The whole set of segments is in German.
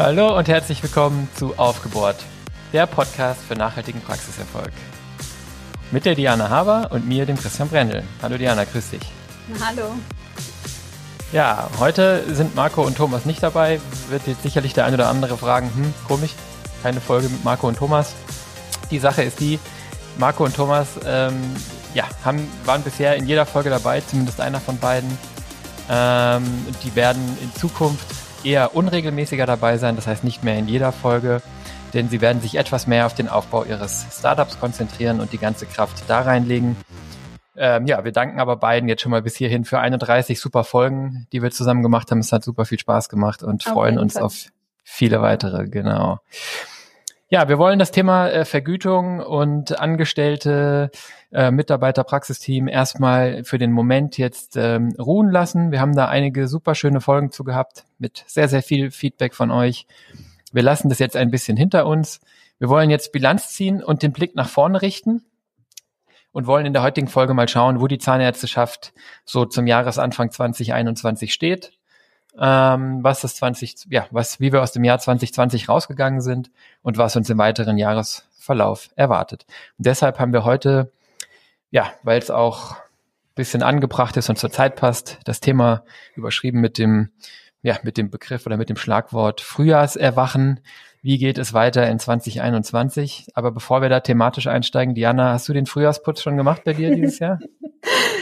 Hallo und herzlich willkommen zu Aufgebohrt, der Podcast für nachhaltigen Praxiserfolg. Mit der Diana Haber und mir, dem Christian Brendel. Hallo Diana, grüß dich. Hallo. Ja, heute sind Marco und Thomas nicht dabei. Wird jetzt sicherlich der ein oder andere fragen, hm, komisch, keine Folge mit Marco und Thomas. Die Sache ist die, Marco und Thomas ähm, ja, haben, waren bisher in jeder Folge dabei, zumindest einer von beiden. Ähm, die werden in Zukunft eher unregelmäßiger dabei sein, das heißt nicht mehr in jeder Folge, denn sie werden sich etwas mehr auf den Aufbau ihres Startups konzentrieren und die ganze Kraft da reinlegen. Ähm, ja, wir danken aber beiden jetzt schon mal bis hierhin für 31 super Folgen, die wir zusammen gemacht haben. Es hat super viel Spaß gemacht und auf freuen uns Fall. auf viele weitere, genau. Ja, wir wollen das Thema äh, Vergütung und Angestellte, äh, Mitarbeiter, Praxisteam erstmal für den Moment jetzt ähm, ruhen lassen. Wir haben da einige super schöne Folgen zu gehabt mit sehr, sehr viel Feedback von euch. Wir lassen das jetzt ein bisschen hinter uns. Wir wollen jetzt Bilanz ziehen und den Blick nach vorne richten und wollen in der heutigen Folge mal schauen, wo die Zahnärzteschaft so zum Jahresanfang 2021 steht ähm, was das 20, ja, was, wie wir aus dem Jahr 2020 rausgegangen sind und was uns im weiteren Jahresverlauf erwartet. Und deshalb haben wir heute, ja, weil es auch bisschen angebracht ist und zur Zeit passt, das Thema überschrieben mit dem, ja, mit dem Begriff oder mit dem Schlagwort Frühjahrserwachen. Wie geht es weiter in 2021? Aber bevor wir da thematisch einsteigen, Diana, hast du den Frühjahrsputz schon gemacht bei dir dieses Jahr?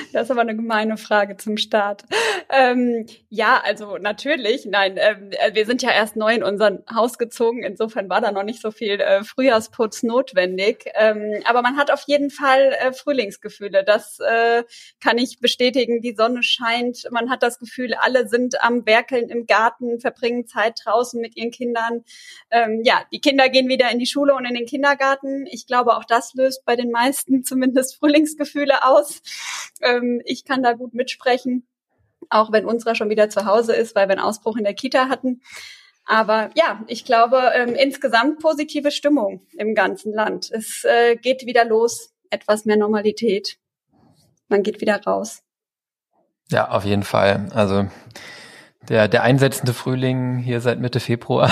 Das ist aber eine gemeine Frage zum Start. Ähm, ja, also natürlich. Nein, ähm, äh, wir sind ja erst neu in unser Haus gezogen. Insofern war da noch nicht so viel äh, Frühjahrsputz notwendig. Ähm, aber man hat auf jeden Fall äh, Frühlingsgefühle. Das äh, kann ich bestätigen. Die Sonne scheint. Man hat das Gefühl, alle sind am Werkeln im Garten, verbringen Zeit draußen mit ihren Kindern. Ähm, ja, die Kinder gehen wieder in die Schule und in den Kindergarten. Ich glaube, auch das löst bei den meisten zumindest Frühlingsgefühle aus. Ähm, ich kann da gut mitsprechen, auch wenn unserer schon wieder zu Hause ist, weil wir einen Ausbruch in der Kita hatten. Aber ja, ich glaube, ähm, insgesamt positive Stimmung im ganzen Land. Es äh, geht wieder los, etwas mehr Normalität. Man geht wieder raus. Ja, auf jeden Fall. Also der, der einsetzende Frühling hier seit Mitte Februar,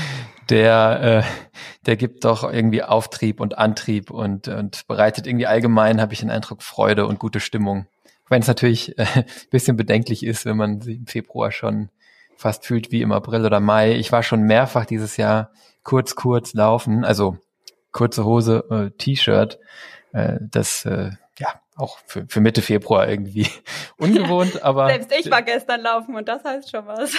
der, äh, der gibt doch irgendwie Auftrieb und Antrieb und, und bereitet irgendwie allgemein, habe ich den Eindruck, Freude und gute Stimmung. Wenn es natürlich äh, bisschen bedenklich ist, wenn man sie im Februar schon fast fühlt wie im April oder Mai. Ich war schon mehrfach dieses Jahr kurz, kurz laufen, also kurze Hose, äh, T-Shirt. Äh, das äh, ja, auch für, für Mitte Februar irgendwie ungewohnt, aber. Selbst ich war gestern laufen und das heißt schon was.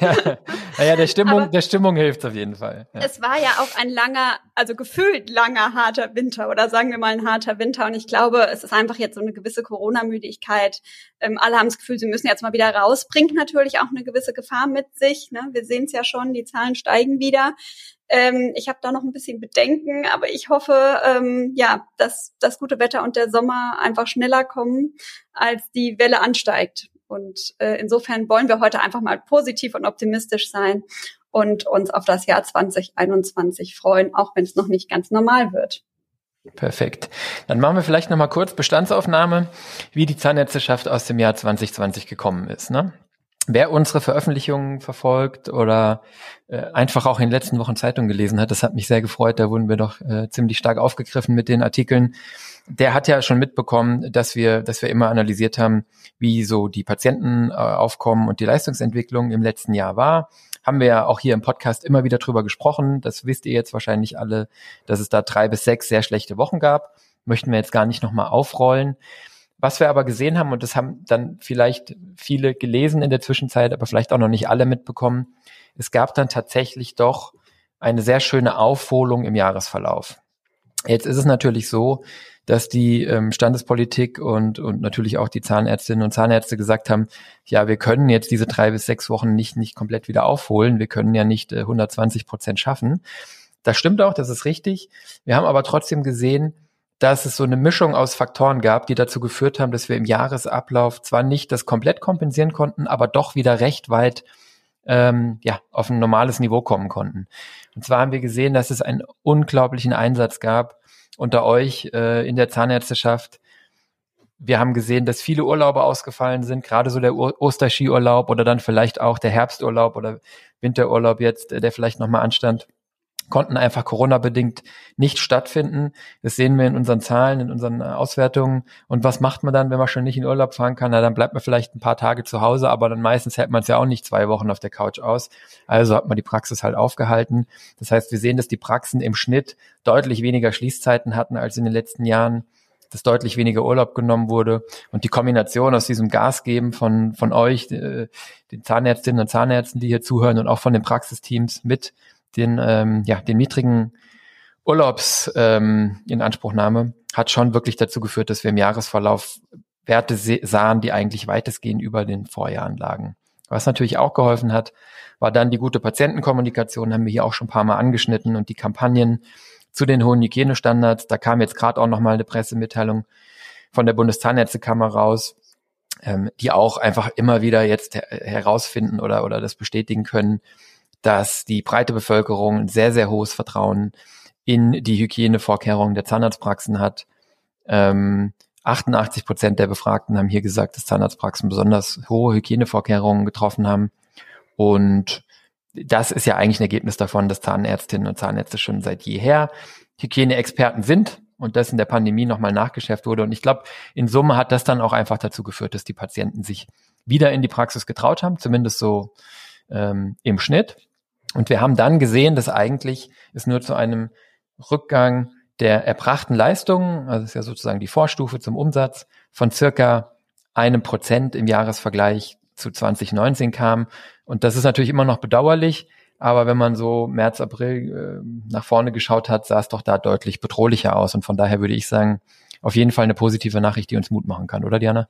naja, der Stimmung, aber der Stimmung hilft auf jeden Fall. Ja. Es war ja auch ein langer, also gefühlt langer, harter Winter oder sagen wir mal ein harter Winter und ich glaube, es ist einfach jetzt so eine gewisse Corona-Müdigkeit. Ähm, alle haben das Gefühl, sie müssen jetzt mal wieder raus. Bringt natürlich auch eine gewisse Gefahr mit sich. Ne? Wir sehen es ja schon, die Zahlen steigen wieder. Ähm, ich habe da noch ein bisschen Bedenken, aber ich hoffe, ähm, ja, dass das gute Wetter und der Sommer einfach schneller kommen, als die Welle ansteigt. Und äh, insofern wollen wir heute einfach mal positiv und optimistisch sein und uns auf das Jahr 2021 freuen, auch wenn es noch nicht ganz normal wird. Perfekt. Dann machen wir vielleicht noch mal kurz Bestandsaufnahme, wie die Zahnärzteschaft aus dem Jahr 2020 gekommen ist. Ne? Wer unsere Veröffentlichungen verfolgt oder äh, einfach auch in den letzten Wochen Zeitung gelesen hat, das hat mich sehr gefreut. Da wurden wir doch äh, ziemlich stark aufgegriffen mit den Artikeln. Der hat ja schon mitbekommen, dass wir, dass wir immer analysiert haben, wie so die Patientenaufkommen äh, und die Leistungsentwicklung im letzten Jahr war. Haben wir ja auch hier im Podcast immer wieder drüber gesprochen. Das wisst ihr jetzt wahrscheinlich alle, dass es da drei bis sechs sehr schlechte Wochen gab. Möchten wir jetzt gar nicht nochmal aufrollen. Was wir aber gesehen haben, und das haben dann vielleicht viele gelesen in der Zwischenzeit, aber vielleicht auch noch nicht alle mitbekommen, es gab dann tatsächlich doch eine sehr schöne Aufholung im Jahresverlauf. Jetzt ist es natürlich so, dass die ähm, Standespolitik und, und natürlich auch die Zahnärztinnen und Zahnärzte gesagt haben, ja, wir können jetzt diese drei bis sechs Wochen nicht, nicht komplett wieder aufholen. Wir können ja nicht äh, 120 Prozent schaffen. Das stimmt auch, das ist richtig. Wir haben aber trotzdem gesehen, dass es so eine Mischung aus Faktoren gab, die dazu geführt haben, dass wir im Jahresablauf zwar nicht das komplett kompensieren konnten, aber doch wieder recht weit ähm, ja, auf ein normales Niveau kommen konnten. Und zwar haben wir gesehen, dass es einen unglaublichen Einsatz gab unter euch äh, in der Zahnärzteschaft. Wir haben gesehen, dass viele Urlaube ausgefallen sind, gerade so der Osterskiurlaub oder dann vielleicht auch der Herbsturlaub oder Winterurlaub jetzt, der vielleicht nochmal anstand konnten einfach Corona-bedingt nicht stattfinden. Das sehen wir in unseren Zahlen, in unseren äh, Auswertungen. Und was macht man dann, wenn man schon nicht in Urlaub fahren kann? Na, dann bleibt man vielleicht ein paar Tage zu Hause, aber dann meistens hält man es ja auch nicht zwei Wochen auf der Couch aus. Also hat man die Praxis halt aufgehalten. Das heißt, wir sehen, dass die Praxen im Schnitt deutlich weniger Schließzeiten hatten als in den letzten Jahren dass deutlich weniger Urlaub genommen wurde. Und die Kombination aus diesem Gas geben von, von euch, äh, den Zahnärztinnen und Zahnärzten, die hier zuhören und auch von den Praxisteams mit den, ähm, ja, den niedrigen Urlaubs ähm, in Anspruchnahme hat schon wirklich dazu geführt, dass wir im Jahresverlauf Werte sahen, die eigentlich weitestgehend über den Vorjahren lagen. Was natürlich auch geholfen hat, war dann die gute Patientenkommunikation, haben wir hier auch schon ein paar Mal angeschnitten und die Kampagnen zu den hohen Hygienestandards. Da kam jetzt gerade auch nochmal eine Pressemitteilung von der Bundeszahnärztekammer raus, ähm, die auch einfach immer wieder jetzt her herausfinden oder, oder das bestätigen können, dass die breite Bevölkerung ein sehr, sehr hohes Vertrauen in die Hygienevorkehrungen der Zahnarztpraxen hat. Ähm, 88 Prozent der Befragten haben hier gesagt, dass Zahnarztpraxen besonders hohe Hygienevorkehrungen getroffen haben. Und das ist ja eigentlich ein Ergebnis davon, dass Zahnärztinnen und Zahnärzte schon seit jeher Hygieneexperten sind und das in der Pandemie nochmal nachgeschärft wurde. Und ich glaube, in Summe hat das dann auch einfach dazu geführt, dass die Patienten sich wieder in die Praxis getraut haben, zumindest so ähm, im Schnitt. Und wir haben dann gesehen, dass eigentlich es nur zu einem Rückgang der erbrachten Leistungen, also ist ja sozusagen die Vorstufe zum Umsatz, von circa einem Prozent im Jahresvergleich zu 2019 kam. Und das ist natürlich immer noch bedauerlich, aber wenn man so März, April äh, nach vorne geschaut hat, sah es doch da deutlich bedrohlicher aus. Und von daher würde ich sagen, auf jeden Fall eine positive Nachricht, die uns Mut machen kann, oder Diana?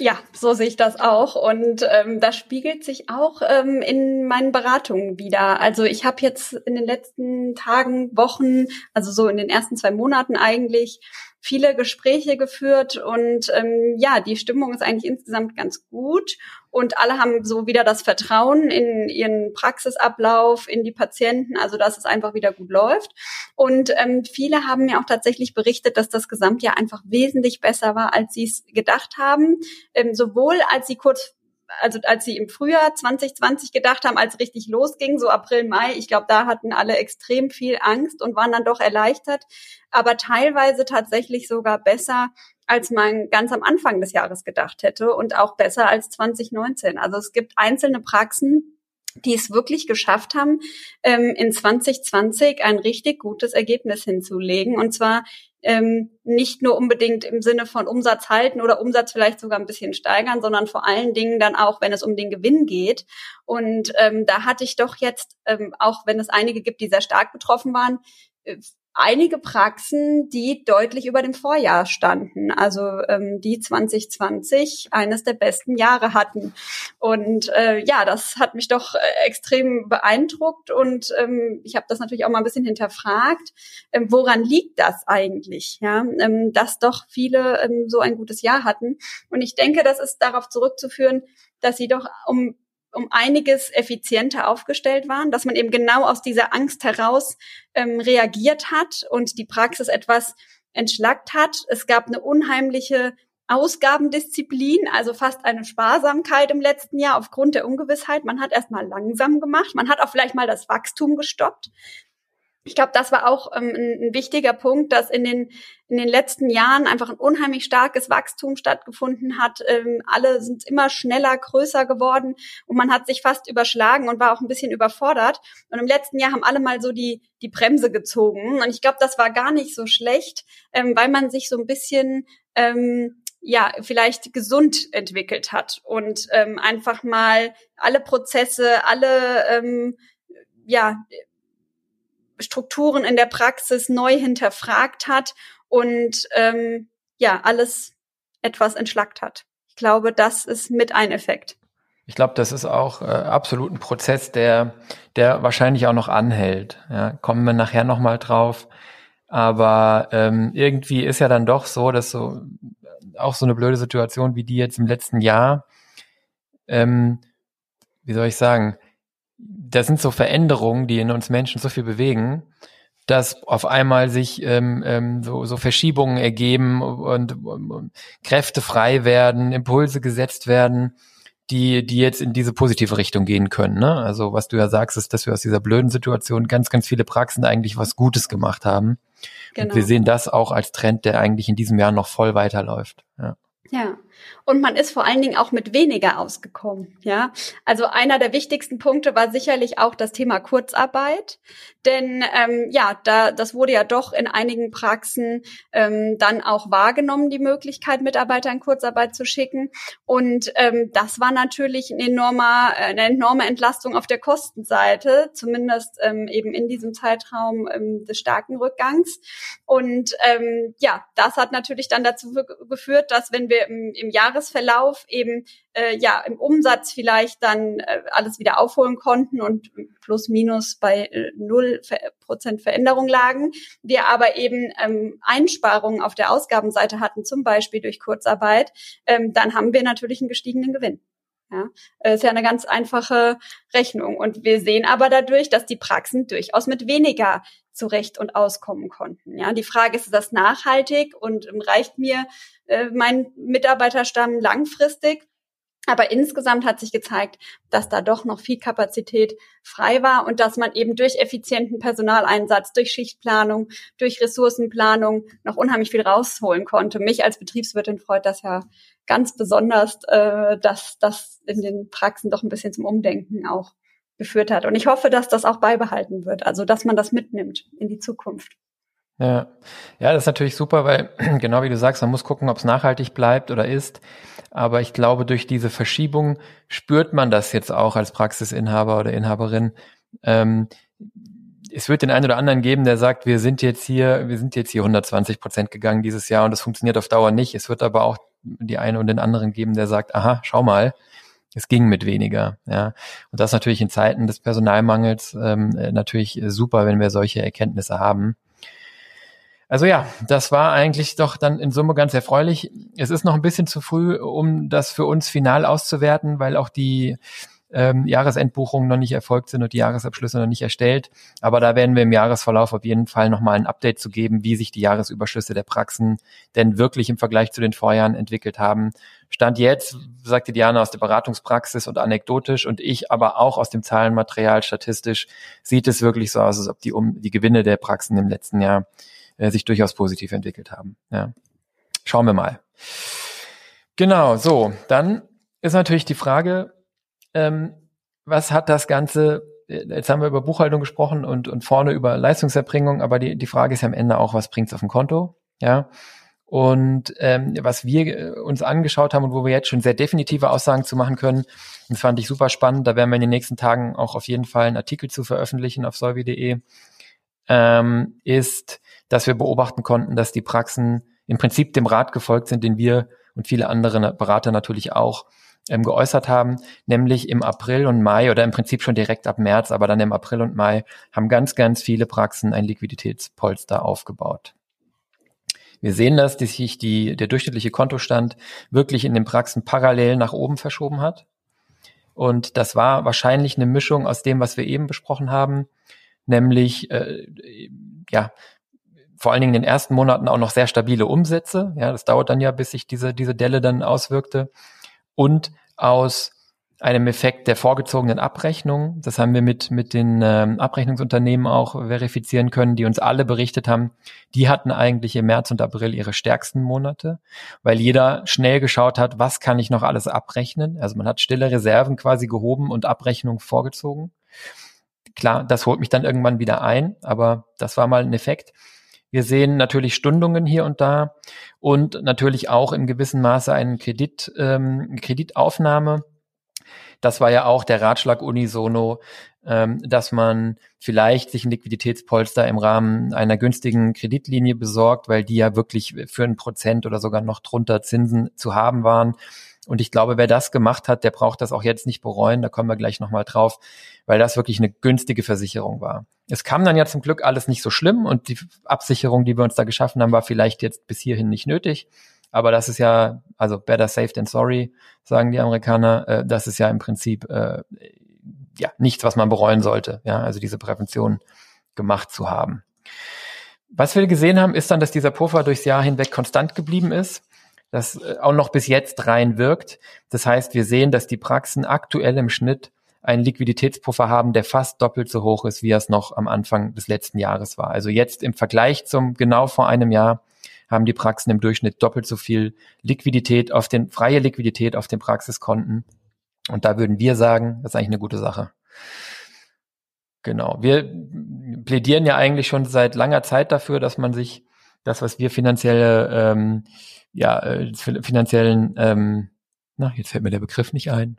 Ja, so sehe ich das auch. Und ähm, das spiegelt sich auch ähm, in meinen Beratungen wieder. Also ich habe jetzt in den letzten Tagen, Wochen, also so in den ersten zwei Monaten eigentlich, viele Gespräche geführt und ähm, ja, die Stimmung ist eigentlich insgesamt ganz gut und alle haben so wieder das Vertrauen in ihren Praxisablauf, in die Patienten, also dass es einfach wieder gut läuft. Und ähm, viele haben mir auch tatsächlich berichtet, dass das Gesamtjahr einfach wesentlich besser war, als sie es gedacht haben, ähm, sowohl als sie kurz also als sie im Frühjahr 2020 gedacht haben, als richtig losging, so April, Mai, ich glaube, da hatten alle extrem viel Angst und waren dann doch erleichtert, aber teilweise tatsächlich sogar besser, als man ganz am Anfang des Jahres gedacht hätte und auch besser als 2019. Also es gibt einzelne Praxen, die es wirklich geschafft haben, ähm, in 2020 ein richtig gutes Ergebnis hinzulegen. Und zwar ähm, nicht nur unbedingt im Sinne von Umsatz halten oder Umsatz vielleicht sogar ein bisschen steigern, sondern vor allen Dingen dann auch, wenn es um den Gewinn geht. Und ähm, da hatte ich doch jetzt, ähm, auch wenn es einige gibt, die sehr stark betroffen waren, äh, einige Praxen, die deutlich über dem Vorjahr standen, also ähm, die 2020 eines der besten Jahre hatten. Und äh, ja, das hat mich doch äh, extrem beeindruckt und ähm, ich habe das natürlich auch mal ein bisschen hinterfragt, ähm, woran liegt das eigentlich, ja, ähm, dass doch viele ähm, so ein gutes Jahr hatten. Und ich denke, das ist darauf zurückzuführen, dass sie doch um um einiges effizienter aufgestellt waren, dass man eben genau aus dieser Angst heraus ähm, reagiert hat und die Praxis etwas entschlackt hat. Es gab eine unheimliche Ausgabendisziplin, also fast eine Sparsamkeit im letzten Jahr aufgrund der Ungewissheit. Man hat erst mal langsam gemacht, man hat auch vielleicht mal das Wachstum gestoppt ich glaube, das war auch ähm, ein, wichtiger Punkt, dass in den, in den letzten Jahren einfach ein unheimlich starkes Wachstum stattgefunden hat. Ähm, alle sind immer schneller, größer geworden und man hat sich fast überschlagen und war auch ein bisschen überfordert. Und im letzten Jahr haben alle mal so die, die Bremse gezogen. Und ich glaube, das war gar nicht so schlecht, ähm, weil man sich so ein bisschen ähm, ja, vielleicht gesund entwickelt hat und ähm, einfach mal alle Prozesse, alle ähm, ja, Strukturen in der Praxis neu hinterfragt hat und ähm, ja, alles etwas entschlackt hat. Ich glaube, das ist mit ein Effekt. Ich glaube, das ist auch äh, absolut ein Prozess, der, der wahrscheinlich auch noch anhält. Ja, kommen wir nachher nochmal drauf. Aber ähm, irgendwie ist ja dann doch so, dass so auch so eine blöde Situation wie die jetzt im letzten Jahr, ähm, wie soll ich sagen, das sind so Veränderungen, die in uns Menschen so viel bewegen, dass auf einmal sich ähm, ähm, so, so Verschiebungen ergeben und, und, und Kräfte frei werden, Impulse gesetzt werden, die, die jetzt in diese positive Richtung gehen können. Ne? Also was du ja sagst, ist, dass wir aus dieser blöden Situation ganz, ganz viele Praxen eigentlich was Gutes gemacht haben. Genau. Und wir sehen das auch als Trend, der eigentlich in diesem Jahr noch voll weiterläuft. Ja. Ja, und man ist vor allen Dingen auch mit weniger ausgekommen. Ja, also einer der wichtigsten Punkte war sicherlich auch das Thema Kurzarbeit, denn ähm, ja, da das wurde ja doch in einigen Praxen ähm, dann auch wahrgenommen, die Möglichkeit, Mitarbeiter in Kurzarbeit zu schicken. Und ähm, das war natürlich ein enormer, eine enorme Entlastung auf der Kostenseite, zumindest ähm, eben in diesem Zeitraum ähm, des starken Rückgangs. Und ähm, ja, das hat natürlich dann dazu geführt, dass wenn wir im, im Jahresverlauf eben äh, ja im Umsatz vielleicht dann äh, alles wieder aufholen konnten und plus minus bei äh, null Prozent Veränderung lagen. Wir aber eben ähm, Einsparungen auf der Ausgabenseite hatten, zum Beispiel durch Kurzarbeit, ähm, dann haben wir natürlich einen gestiegenen Gewinn. Ja, äh, ist ja eine ganz einfache Rechnung. Und wir sehen aber dadurch, dass die Praxen durchaus mit weniger zurecht und auskommen konnten. Ja, die Frage ist, ist das nachhaltig und ähm, reicht mir äh, mein Mitarbeiterstamm langfristig? Aber insgesamt hat sich gezeigt, dass da doch noch viel Kapazität frei war und dass man eben durch effizienten Personaleinsatz, durch Schichtplanung, durch Ressourcenplanung noch unheimlich viel rausholen konnte. Mich als Betriebswirtin freut das ja ganz besonders, äh, dass das in den Praxen doch ein bisschen zum Umdenken auch geführt hat. Und ich hoffe, dass das auch beibehalten wird, also dass man das mitnimmt in die Zukunft. Ja, ja, das ist natürlich super, weil genau wie du sagst, man muss gucken, ob es nachhaltig bleibt oder ist. Aber ich glaube, durch diese Verschiebung spürt man das jetzt auch als Praxisinhaber oder Inhaberin. Ähm, es wird den einen oder anderen geben, der sagt, wir sind jetzt hier, wir sind jetzt hier 120 Prozent gegangen dieses Jahr und das funktioniert auf Dauer nicht. Es wird aber auch die eine und den anderen geben, der sagt, aha, schau mal, es ging mit weniger. Ja, und das natürlich in Zeiten des Personalmangels ähm, natürlich super, wenn wir solche Erkenntnisse haben. Also ja, das war eigentlich doch dann in Summe ganz erfreulich. Es ist noch ein bisschen zu früh, um das für uns final auszuwerten, weil auch die ähm, Jahresendbuchungen noch nicht erfolgt sind und die Jahresabschlüsse noch nicht erstellt. Aber da werden wir im Jahresverlauf auf jeden Fall nochmal ein Update zu geben, wie sich die Jahresüberschüsse der Praxen denn wirklich im Vergleich zu den Vorjahren entwickelt haben. Stand jetzt, sagte Diana aus der Beratungspraxis und anekdotisch und ich aber auch aus dem Zahlenmaterial statistisch, sieht es wirklich so aus, als ob die, um, die Gewinne der Praxen im letzten Jahr äh, sich durchaus positiv entwickelt haben. Ja. Schauen wir mal. Genau, so, dann ist natürlich die Frage, ähm, was hat das Ganze, äh, jetzt haben wir über Buchhaltung gesprochen und, und vorne über Leistungserbringung, aber die, die Frage ist ja am Ende auch, was bringt's auf dem Konto? Ja. Und ähm, was wir äh, uns angeschaut haben und wo wir jetzt schon sehr definitive Aussagen zu machen können, das fand ich super spannend. Da werden wir in den nächsten Tagen auch auf jeden Fall einen Artikel zu veröffentlichen auf solvi.de, ähm, ist, dass wir beobachten konnten, dass die Praxen im Prinzip dem Rat gefolgt sind, den wir und viele andere Berater natürlich auch ähm, geäußert haben, nämlich im April und Mai oder im Prinzip schon direkt ab März, aber dann im April und Mai haben ganz, ganz viele Praxen ein Liquiditätspolster aufgebaut. Wir sehen das, dass sich die, der durchschnittliche Kontostand wirklich in den Praxen parallel nach oben verschoben hat. Und das war wahrscheinlich eine Mischung aus dem, was wir eben besprochen haben, nämlich äh, ja vor allen Dingen in den ersten Monaten auch noch sehr stabile Umsätze. Ja, das dauert dann ja, bis sich diese diese Delle dann auswirkte und aus einem Effekt der vorgezogenen Abrechnung. Das haben wir mit, mit den ähm, Abrechnungsunternehmen auch verifizieren können, die uns alle berichtet haben, die hatten eigentlich im März und April ihre stärksten Monate, weil jeder schnell geschaut hat, was kann ich noch alles abrechnen. Also man hat stille Reserven quasi gehoben und Abrechnung vorgezogen. Klar, das holt mich dann irgendwann wieder ein, aber das war mal ein Effekt. Wir sehen natürlich Stundungen hier und da und natürlich auch im gewissen Maße einen Kredit, ähm, Kreditaufnahme. Das war ja auch der Ratschlag unisono, ähm, dass man vielleicht sich ein Liquiditätspolster im Rahmen einer günstigen Kreditlinie besorgt, weil die ja wirklich für ein Prozent oder sogar noch drunter Zinsen zu haben waren. Und ich glaube, wer das gemacht hat, der braucht das auch jetzt nicht bereuen. Da kommen wir gleich nochmal drauf, weil das wirklich eine günstige Versicherung war. Es kam dann ja zum Glück alles nicht so schlimm und die Absicherung, die wir uns da geschaffen haben, war vielleicht jetzt bis hierhin nicht nötig. Aber das ist ja, also better safe than sorry, sagen die Amerikaner. Äh, das ist ja im Prinzip äh, ja nichts, was man bereuen sollte. Ja, also diese Prävention gemacht zu haben. Was wir gesehen haben, ist dann, dass dieser Puffer durchs Jahr hinweg konstant geblieben ist, das äh, auch noch bis jetzt rein wirkt. Das heißt, wir sehen, dass die Praxen aktuell im Schnitt einen Liquiditätspuffer haben, der fast doppelt so hoch ist, wie er es noch am Anfang des letzten Jahres war. Also jetzt im Vergleich zum genau vor einem Jahr haben die Praxen im Durchschnitt doppelt so viel Liquidität auf den, freie Liquidität auf den Praxiskonten. Und da würden wir sagen, das ist eigentlich eine gute Sache. Genau. Wir plädieren ja eigentlich schon seit langer Zeit dafür, dass man sich das, was wir finanzielle, ähm, ja, äh, finanziellen, ähm, na, jetzt fällt mir der Begriff nicht ein.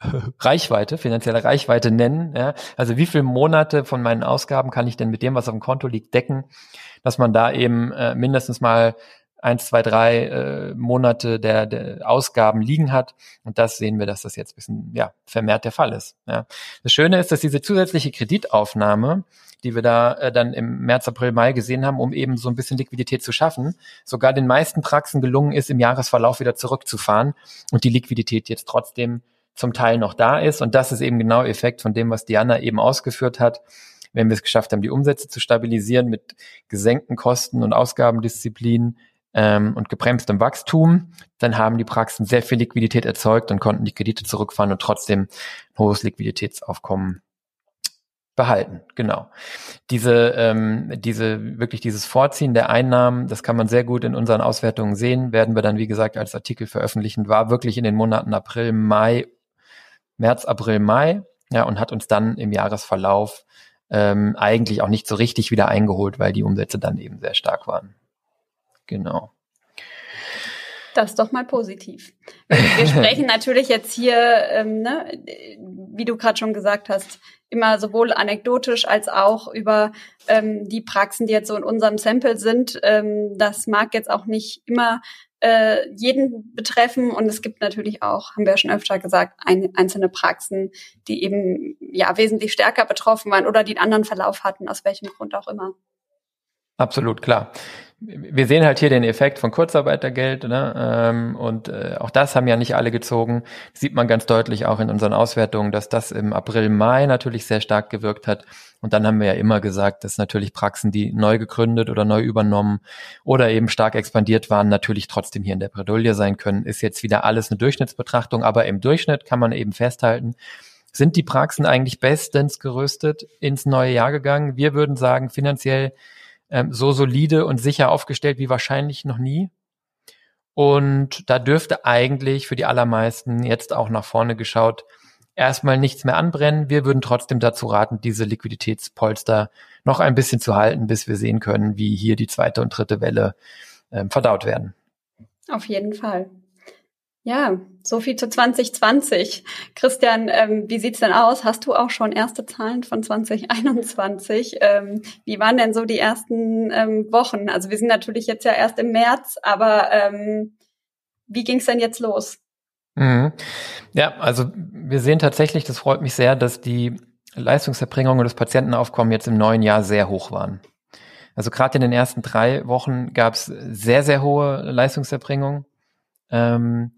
Reichweite, finanzielle Reichweite nennen. Ja? Also wie viele Monate von meinen Ausgaben kann ich denn mit dem, was auf dem Konto liegt, decken, dass man da eben äh, mindestens mal eins, zwei, drei äh, Monate der, der Ausgaben liegen hat. Und das sehen wir, dass das jetzt ein bisschen ja, vermehrt der Fall ist. Ja. Das Schöne ist, dass diese zusätzliche Kreditaufnahme, die wir da äh, dann im März, April, Mai gesehen haben, um eben so ein bisschen Liquidität zu schaffen, sogar den meisten Praxen gelungen ist, im Jahresverlauf wieder zurückzufahren und die Liquidität jetzt trotzdem zum Teil noch da ist. Und das ist eben genau Effekt von dem, was Diana eben ausgeführt hat. Wenn wir es geschafft haben, die Umsätze zu stabilisieren mit gesenkten Kosten und Ausgabendisziplin ähm, und gebremstem Wachstum, dann haben die Praxen sehr viel Liquidität erzeugt und konnten die Kredite zurückfahren und trotzdem ein hohes Liquiditätsaufkommen behalten. Genau. Diese, ähm, diese, wirklich dieses Vorziehen der Einnahmen, das kann man sehr gut in unseren Auswertungen sehen, werden wir dann, wie gesagt, als Artikel veröffentlichen, war wirklich in den Monaten April, Mai, März, April, Mai, ja, und hat uns dann im Jahresverlauf ähm, eigentlich auch nicht so richtig wieder eingeholt, weil die Umsätze dann eben sehr stark waren. Genau. Das ist doch mal positiv. Wir sprechen natürlich jetzt hier, ähm, ne, wie du gerade schon gesagt hast, immer sowohl anekdotisch als auch über ähm, die Praxen, die jetzt so in unserem Sample sind. Ähm, das mag jetzt auch nicht immer äh, jeden betreffen und es gibt natürlich auch, haben wir ja schon öfter gesagt, ein, einzelne Praxen, die eben ja wesentlich stärker betroffen waren oder die einen anderen Verlauf hatten, aus welchem Grund auch immer. Absolut, klar wir sehen halt hier den Effekt von Kurzarbeitergeld, ne? Ähm, und äh, auch das haben ja nicht alle gezogen. sieht man ganz deutlich auch in unseren Auswertungen, dass das im April, Mai natürlich sehr stark gewirkt hat. Und dann haben wir ja immer gesagt, dass natürlich Praxen, die neu gegründet oder neu übernommen oder eben stark expandiert waren, natürlich trotzdem hier in der Bredouille sein können. Ist jetzt wieder alles eine Durchschnittsbetrachtung, aber im Durchschnitt kann man eben festhalten, sind die Praxen eigentlich bestens gerüstet ins neue Jahr gegangen. Wir würden sagen, finanziell ähm, so solide und sicher aufgestellt wie wahrscheinlich noch nie. Und da dürfte eigentlich für die allermeisten jetzt auch nach vorne geschaut erstmal nichts mehr anbrennen. Wir würden trotzdem dazu raten, diese Liquiditätspolster noch ein bisschen zu halten, bis wir sehen können, wie hier die zweite und dritte Welle ähm, verdaut werden. Auf jeden Fall. Ja, so viel zu 2020. Christian, ähm, wie sieht's denn aus? Hast du auch schon erste Zahlen von 2021? Ähm, wie waren denn so die ersten ähm, Wochen? Also wir sind natürlich jetzt ja erst im März, aber ähm, wie ging's denn jetzt los? Mhm. Ja, also wir sehen tatsächlich, das freut mich sehr, dass die Leistungserbringung und das Patientenaufkommen jetzt im neuen Jahr sehr hoch waren. Also gerade in den ersten drei Wochen gab es sehr, sehr hohe Leistungserbringung. Ähm,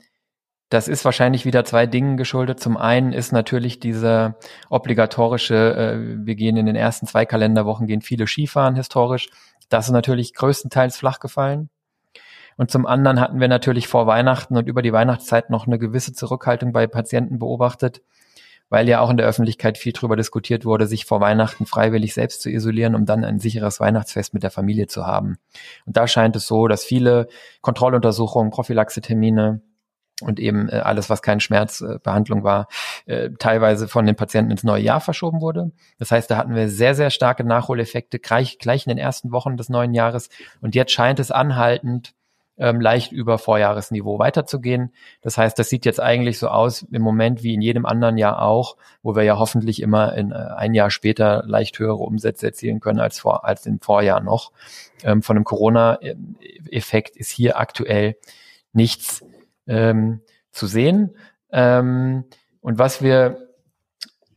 das ist wahrscheinlich wieder zwei Dingen geschuldet. Zum einen ist natürlich diese obligatorische, äh, wir gehen in den ersten zwei Kalenderwochen, gehen viele Skifahren historisch. Das ist natürlich größtenteils flach gefallen. Und zum anderen hatten wir natürlich vor Weihnachten und über die Weihnachtszeit noch eine gewisse Zurückhaltung bei Patienten beobachtet, weil ja auch in der Öffentlichkeit viel darüber diskutiert wurde, sich vor Weihnachten freiwillig selbst zu isolieren, um dann ein sicheres Weihnachtsfest mit der Familie zu haben. Und da scheint es so, dass viele Kontrolluntersuchungen, Prophylaxetermine, und eben äh, alles, was keine Schmerzbehandlung äh, war, äh, teilweise von den Patienten ins neue Jahr verschoben wurde. Das heißt, da hatten wir sehr, sehr starke Nachholeffekte gleich, gleich in den ersten Wochen des neuen Jahres. Und jetzt scheint es anhaltend ähm, leicht über Vorjahresniveau weiterzugehen. Das heißt, das sieht jetzt eigentlich so aus im Moment wie in jedem anderen Jahr auch, wo wir ja hoffentlich immer in, äh, ein Jahr später leicht höhere Umsätze erzielen können als, vor, als im Vorjahr noch. Ähm, von einem Corona-Effekt ist hier aktuell nichts ähm, zu sehen. Ähm, und was wir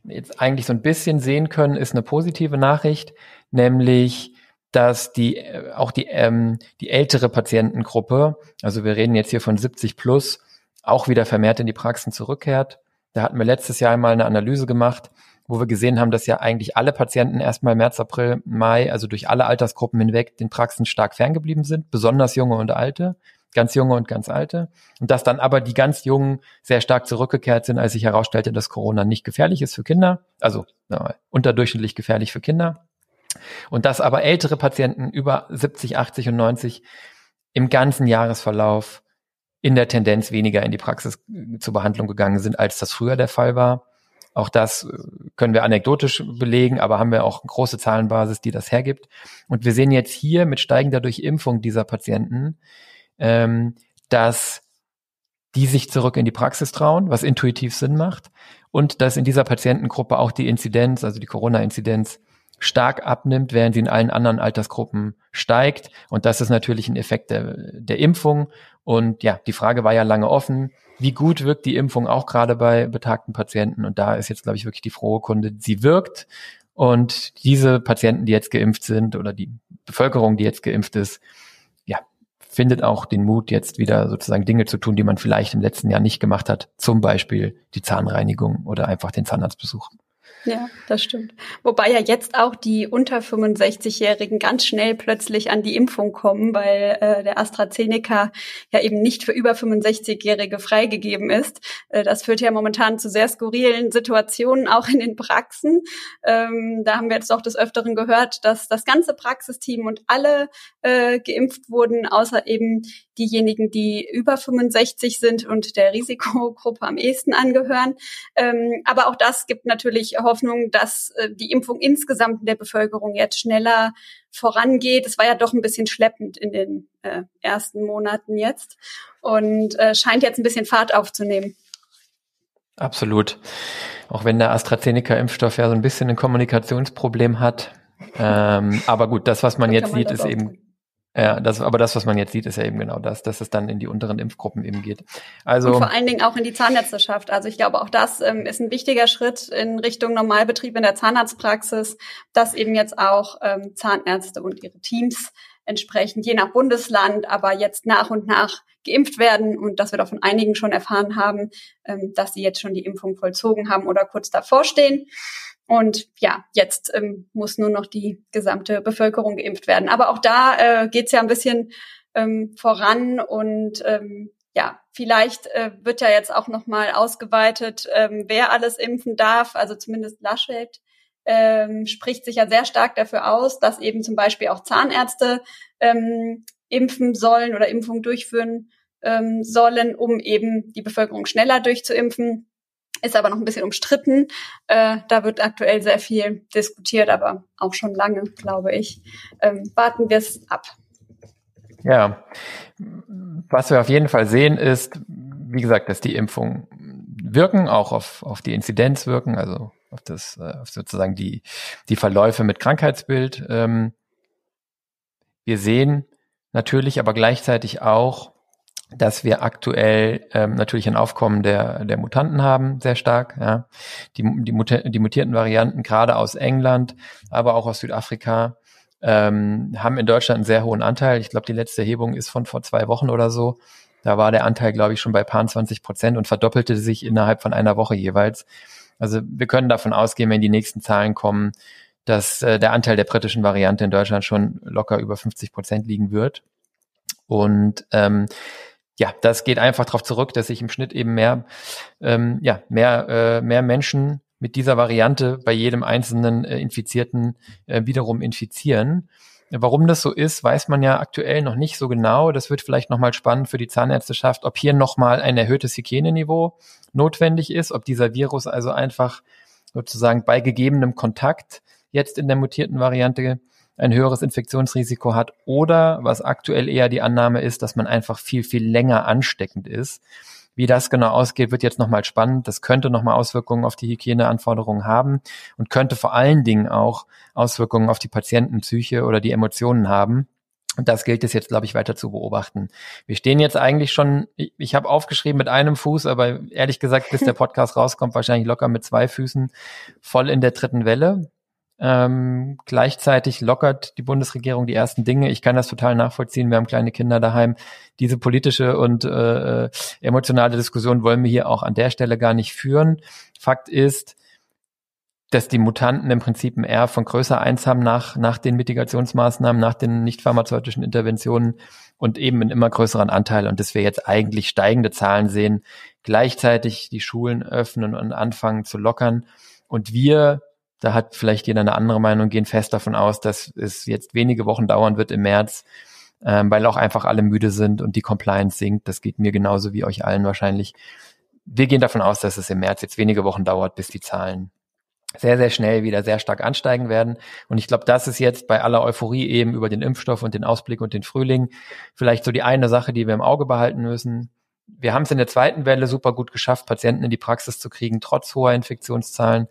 jetzt eigentlich so ein bisschen sehen können, ist eine positive Nachricht, nämlich dass die äh, auch die ähm, die ältere Patientengruppe, also wir reden jetzt hier von 70 plus, auch wieder vermehrt in die Praxen zurückkehrt. Da hatten wir letztes Jahr einmal eine Analyse gemacht, wo wir gesehen haben, dass ja eigentlich alle Patienten erstmal März, April, Mai, also durch alle Altersgruppen hinweg den Praxen stark ferngeblieben sind, besonders junge und alte, ganz junge und ganz alte. Und dass dann aber die ganz Jungen sehr stark zurückgekehrt sind, als sich herausstellte, dass Corona nicht gefährlich ist für Kinder, also ja, unterdurchschnittlich gefährlich für Kinder. Und dass aber ältere Patienten über 70, 80 und 90 im ganzen Jahresverlauf in der Tendenz weniger in die Praxis äh, zur Behandlung gegangen sind, als das früher der Fall war. Auch das äh, können wir anekdotisch belegen, aber haben wir auch große Zahlenbasis, die das hergibt. Und wir sehen jetzt hier mit steigender Durchimpfung dieser Patienten, ähm, dass die sich zurück in die Praxis trauen, was intuitiv Sinn macht, und dass in dieser Patientengruppe auch die Inzidenz, also die Corona-Inzidenz, stark abnimmt, während sie in allen anderen Altersgruppen steigt. Und das ist natürlich ein Effekt der, der Impfung. Und ja, die Frage war ja lange offen. Wie gut wirkt die Impfung auch gerade bei betagten Patienten? Und da ist jetzt, glaube ich, wirklich die frohe Kunde, sie wirkt. Und diese Patienten, die jetzt geimpft sind oder die Bevölkerung, die jetzt geimpft ist, findet auch den Mut, jetzt wieder sozusagen Dinge zu tun, die man vielleicht im letzten Jahr nicht gemacht hat. Zum Beispiel die Zahnreinigung oder einfach den Zahnarztbesuch. Ja, das stimmt. Wobei ja jetzt auch die unter 65-Jährigen ganz schnell plötzlich an die Impfung kommen, weil äh, der AstraZeneca ja eben nicht für über 65-Jährige freigegeben ist. Äh, das führt ja momentan zu sehr skurrilen Situationen, auch in den Praxen. Ähm, da haben wir jetzt auch des Öfteren gehört, dass das ganze Praxisteam und alle äh, geimpft wurden, außer eben diejenigen, die über 65 sind und der Risikogruppe am ehesten angehören. Ähm, aber auch das gibt natürlich Hoffnung, dass äh, die Impfung insgesamt in der Bevölkerung jetzt schneller vorangeht. Es war ja doch ein bisschen schleppend in den äh, ersten Monaten jetzt und äh, scheint jetzt ein bisschen Fahrt aufzunehmen. Absolut. Auch wenn der AstraZeneca-Impfstoff ja so ein bisschen ein Kommunikationsproblem hat. Ähm, aber gut, das, was man jetzt sieht, ist eben ja, das, aber das, was man jetzt sieht, ist ja eben genau das, dass es dann in die unteren Impfgruppen eben geht. Also und vor allen Dingen auch in die Zahnärzteschaft. Also ich glaube, auch das ähm, ist ein wichtiger Schritt in Richtung Normalbetrieb in der Zahnarztpraxis, dass eben jetzt auch ähm, Zahnärzte und ihre Teams entsprechend je nach Bundesland, aber jetzt nach und nach geimpft werden und dass wir doch von einigen schon erfahren haben, ähm, dass sie jetzt schon die Impfung vollzogen haben oder kurz davor stehen. Und ja, jetzt ähm, muss nur noch die gesamte Bevölkerung geimpft werden. Aber auch da äh, geht es ja ein bisschen ähm, voran und ähm, ja, vielleicht äh, wird ja jetzt auch noch mal ausgeweitet, ähm, wer alles impfen darf. Also zumindest Laschet ähm, spricht sich ja sehr stark dafür aus, dass eben zum Beispiel auch Zahnärzte ähm, impfen sollen oder Impfungen durchführen ähm, sollen, um eben die Bevölkerung schneller durchzuimpfen ist aber noch ein bisschen umstritten. Äh, da wird aktuell sehr viel diskutiert, aber auch schon lange, glaube ich. Ähm, warten wir es ab. Ja, was wir auf jeden Fall sehen ist, wie gesagt, dass die Impfungen wirken, auch auf, auf die Inzidenz wirken, also auf das, äh, auf sozusagen die, die Verläufe mit Krankheitsbild. Ähm, wir sehen natürlich aber gleichzeitig auch, dass wir aktuell ähm, natürlich ein Aufkommen der, der Mutanten haben, sehr stark. Ja. Die, die, die mutierten Varianten, gerade aus England, aber auch aus Südafrika, ähm, haben in Deutschland einen sehr hohen Anteil. Ich glaube, die letzte Erhebung ist von vor zwei Wochen oder so. Da war der Anteil, glaube ich, schon bei paar 20 Prozent und verdoppelte sich innerhalb von einer Woche jeweils. Also wir können davon ausgehen, wenn die nächsten Zahlen kommen, dass äh, der Anteil der britischen Variante in Deutschland schon locker über 50 Prozent liegen wird. Und ähm, ja, das geht einfach darauf zurück, dass sich im Schnitt eben mehr, ähm, ja, mehr, äh, mehr Menschen mit dieser Variante bei jedem einzelnen äh, Infizierten äh, wiederum infizieren. Warum das so ist, weiß man ja aktuell noch nicht so genau. Das wird vielleicht nochmal spannend für die Zahnärzteschaft, ob hier nochmal ein erhöhtes Hygieneniveau notwendig ist, ob dieser Virus also einfach sozusagen bei gegebenem Kontakt jetzt in der mutierten Variante ein höheres Infektionsrisiko hat oder was aktuell eher die Annahme ist, dass man einfach viel, viel länger ansteckend ist. Wie das genau ausgeht, wird jetzt nochmal spannend. Das könnte nochmal Auswirkungen auf die Hygieneanforderungen haben und könnte vor allen Dingen auch Auswirkungen auf die Patientenpsyche oder die Emotionen haben. Und das gilt es jetzt, glaube ich, weiter zu beobachten. Wir stehen jetzt eigentlich schon, ich, ich habe aufgeschrieben mit einem Fuß, aber ehrlich gesagt, bis der Podcast rauskommt, wahrscheinlich locker mit zwei Füßen voll in der dritten Welle. Ähm, gleichzeitig lockert die Bundesregierung die ersten Dinge. Ich kann das total nachvollziehen. Wir haben kleine Kinder daheim. Diese politische und äh, äh, emotionale Diskussion wollen wir hier auch an der Stelle gar nicht führen. Fakt ist, dass die Mutanten im Prinzip ein R von größer eins haben nach, nach den Mitigationsmaßnahmen, nach den nicht pharmazeutischen Interventionen und eben einen immer größeren Anteil und dass wir jetzt eigentlich steigende Zahlen sehen, gleichzeitig die Schulen öffnen und anfangen zu lockern und wir, da hat vielleicht jeder eine andere Meinung, gehen fest davon aus, dass es jetzt wenige Wochen dauern wird im März, ähm, weil auch einfach alle müde sind und die Compliance sinkt. Das geht mir genauso wie euch allen wahrscheinlich. Wir gehen davon aus, dass es im März jetzt wenige Wochen dauert, bis die Zahlen sehr, sehr schnell wieder sehr stark ansteigen werden. Und ich glaube, das ist jetzt bei aller Euphorie eben über den Impfstoff und den Ausblick und den Frühling vielleicht so die eine Sache, die wir im Auge behalten müssen. Wir haben es in der zweiten Welle super gut geschafft, Patienten in die Praxis zu kriegen, trotz hoher Infektionszahlen.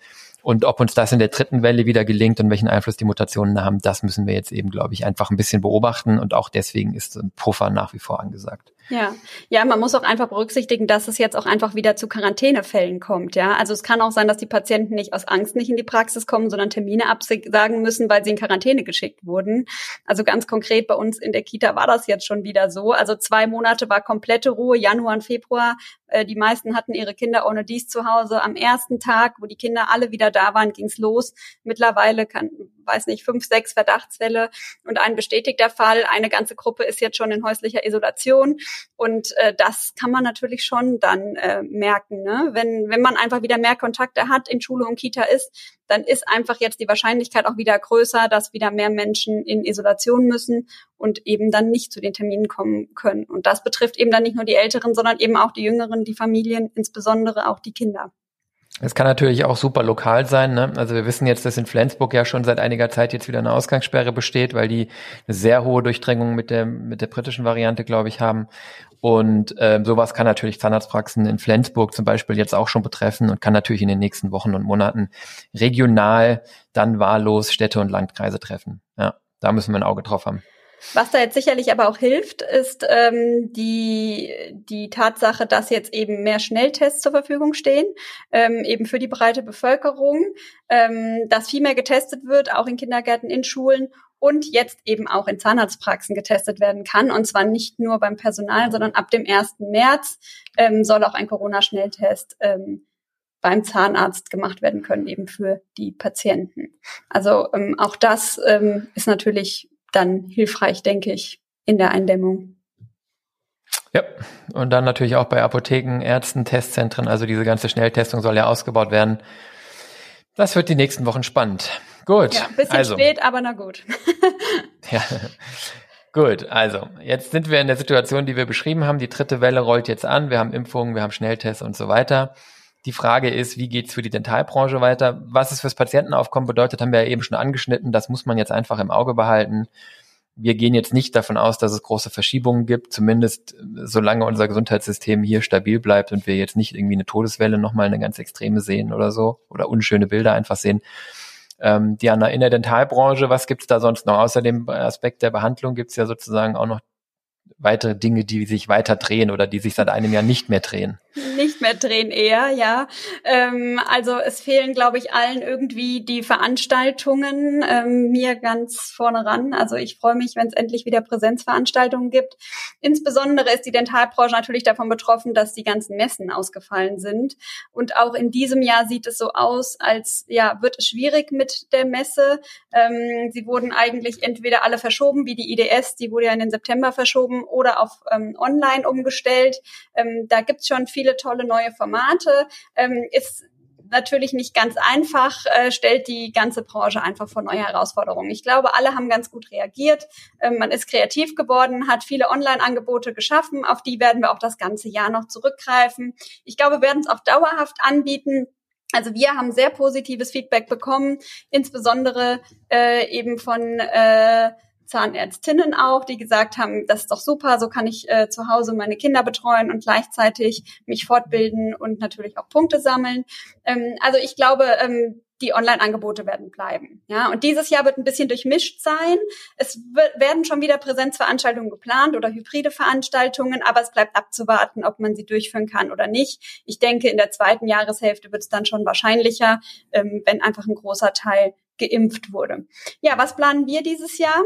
Und ob uns das in der dritten Welle wieder gelingt und welchen Einfluss die Mutationen haben, das müssen wir jetzt eben, glaube ich, einfach ein bisschen beobachten. Und auch deswegen ist ein Puffer nach wie vor angesagt. Ja, ja, man muss auch einfach berücksichtigen, dass es jetzt auch einfach wieder zu Quarantänefällen kommt. Ja, also es kann auch sein, dass die Patienten nicht aus Angst nicht in die Praxis kommen, sondern Termine absagen müssen, weil sie in Quarantäne geschickt wurden. Also ganz konkret bei uns in der Kita war das jetzt schon wieder so. Also zwei Monate war komplette Ruhe, Januar und Februar. Äh, die meisten hatten ihre Kinder ohne dies zu Hause. Am ersten Tag, wo die Kinder alle wieder da waren, ging's los. Mittlerweile kann, weiß nicht, fünf, sechs Verdachtsfälle und ein bestätigter Fall. Eine ganze Gruppe ist jetzt schon in häuslicher Isolation. Und äh, das kann man natürlich schon dann äh, merken. Ne? Wenn, wenn man einfach wieder mehr Kontakte hat, in Schule und Kita ist, dann ist einfach jetzt die Wahrscheinlichkeit auch wieder größer, dass wieder mehr Menschen in Isolation müssen und eben dann nicht zu den Terminen kommen können. Und das betrifft eben dann nicht nur die Älteren, sondern eben auch die Jüngeren, die Familien, insbesondere auch die Kinder. Es kann natürlich auch super lokal sein. Ne? Also wir wissen jetzt, dass in Flensburg ja schon seit einiger Zeit jetzt wieder eine Ausgangssperre besteht, weil die eine sehr hohe Durchdringung mit der mit der britischen Variante, glaube ich, haben. Und ähm, sowas kann natürlich Zahnarztpraxen in Flensburg zum Beispiel jetzt auch schon betreffen und kann natürlich in den nächsten Wochen und Monaten regional dann wahllos Städte und Landkreise treffen. Ja, da müssen wir ein Auge drauf haben. Was da jetzt sicherlich aber auch hilft, ist ähm, die, die Tatsache, dass jetzt eben mehr Schnelltests zur Verfügung stehen, ähm, eben für die breite Bevölkerung, ähm, dass viel mehr getestet wird, auch in Kindergärten, in Schulen und jetzt eben auch in Zahnarztpraxen getestet werden kann. Und zwar nicht nur beim Personal, sondern ab dem 1. März ähm, soll auch ein Corona-Schnelltest ähm, beim Zahnarzt gemacht werden können, eben für die Patienten. Also ähm, auch das ähm, ist natürlich dann hilfreich, denke ich, in der Eindämmung. Ja, und dann natürlich auch bei Apotheken, Ärzten, Testzentren. Also diese ganze Schnelltestung soll ja ausgebaut werden. Das wird die nächsten Wochen spannend. Gut. Ja, bisschen also. spät, aber na gut. ja. Gut, also jetzt sind wir in der Situation, die wir beschrieben haben. Die dritte Welle rollt jetzt an. Wir haben Impfungen, wir haben Schnelltests und so weiter. Die Frage ist, wie geht's für die Dentalbranche weiter? Was es fürs Patientenaufkommen bedeutet, haben wir ja eben schon angeschnitten. Das muss man jetzt einfach im Auge behalten. Wir gehen jetzt nicht davon aus, dass es große Verschiebungen gibt, zumindest solange unser Gesundheitssystem hier stabil bleibt und wir jetzt nicht irgendwie eine Todeswelle nochmal eine ganz extreme sehen oder so oder unschöne Bilder einfach sehen. Ähm, Diana, in der Dentalbranche, was gibt's da sonst noch? Außer dem Aspekt der Behandlung gibt's ja sozusagen auch noch weitere Dinge, die sich weiter drehen oder die sich seit einem Jahr nicht mehr drehen? Nicht mehr drehen eher, ja. Ähm, also es fehlen, glaube ich, allen irgendwie die Veranstaltungen ähm, mir ganz vorne ran. Also ich freue mich, wenn es endlich wieder Präsenzveranstaltungen gibt. Insbesondere ist die Dentalbranche natürlich davon betroffen, dass die ganzen Messen ausgefallen sind. Und auch in diesem Jahr sieht es so aus, als ja wird es schwierig mit der Messe. Ähm, sie wurden eigentlich entweder alle verschoben, wie die IDS, die wurde ja in den September verschoben, oder auf ähm, online umgestellt. Ähm, da gibt's schon viele tolle neue Formate. Ähm, ist natürlich nicht ganz einfach, äh, stellt die ganze Branche einfach vor neue Herausforderungen. Ich glaube, alle haben ganz gut reagiert. Ähm, man ist kreativ geworden, hat viele Online-Angebote geschaffen. Auf die werden wir auch das ganze Jahr noch zurückgreifen. Ich glaube, wir werden es auch dauerhaft anbieten. Also wir haben sehr positives Feedback bekommen, insbesondere äh, eben von äh, Zahnärztinnen auch, die gesagt haben, das ist doch super, so kann ich äh, zu Hause meine Kinder betreuen und gleichzeitig mich fortbilden und natürlich auch Punkte sammeln. Ähm, also ich glaube, ähm, die Online-Angebote werden bleiben. Ja, und dieses Jahr wird ein bisschen durchmischt sein. Es werden schon wieder Präsenzveranstaltungen geplant oder hybride Veranstaltungen, aber es bleibt abzuwarten, ob man sie durchführen kann oder nicht. Ich denke, in der zweiten Jahreshälfte wird es dann schon wahrscheinlicher, ähm, wenn einfach ein großer Teil geimpft wurde. Ja, was planen wir dieses Jahr?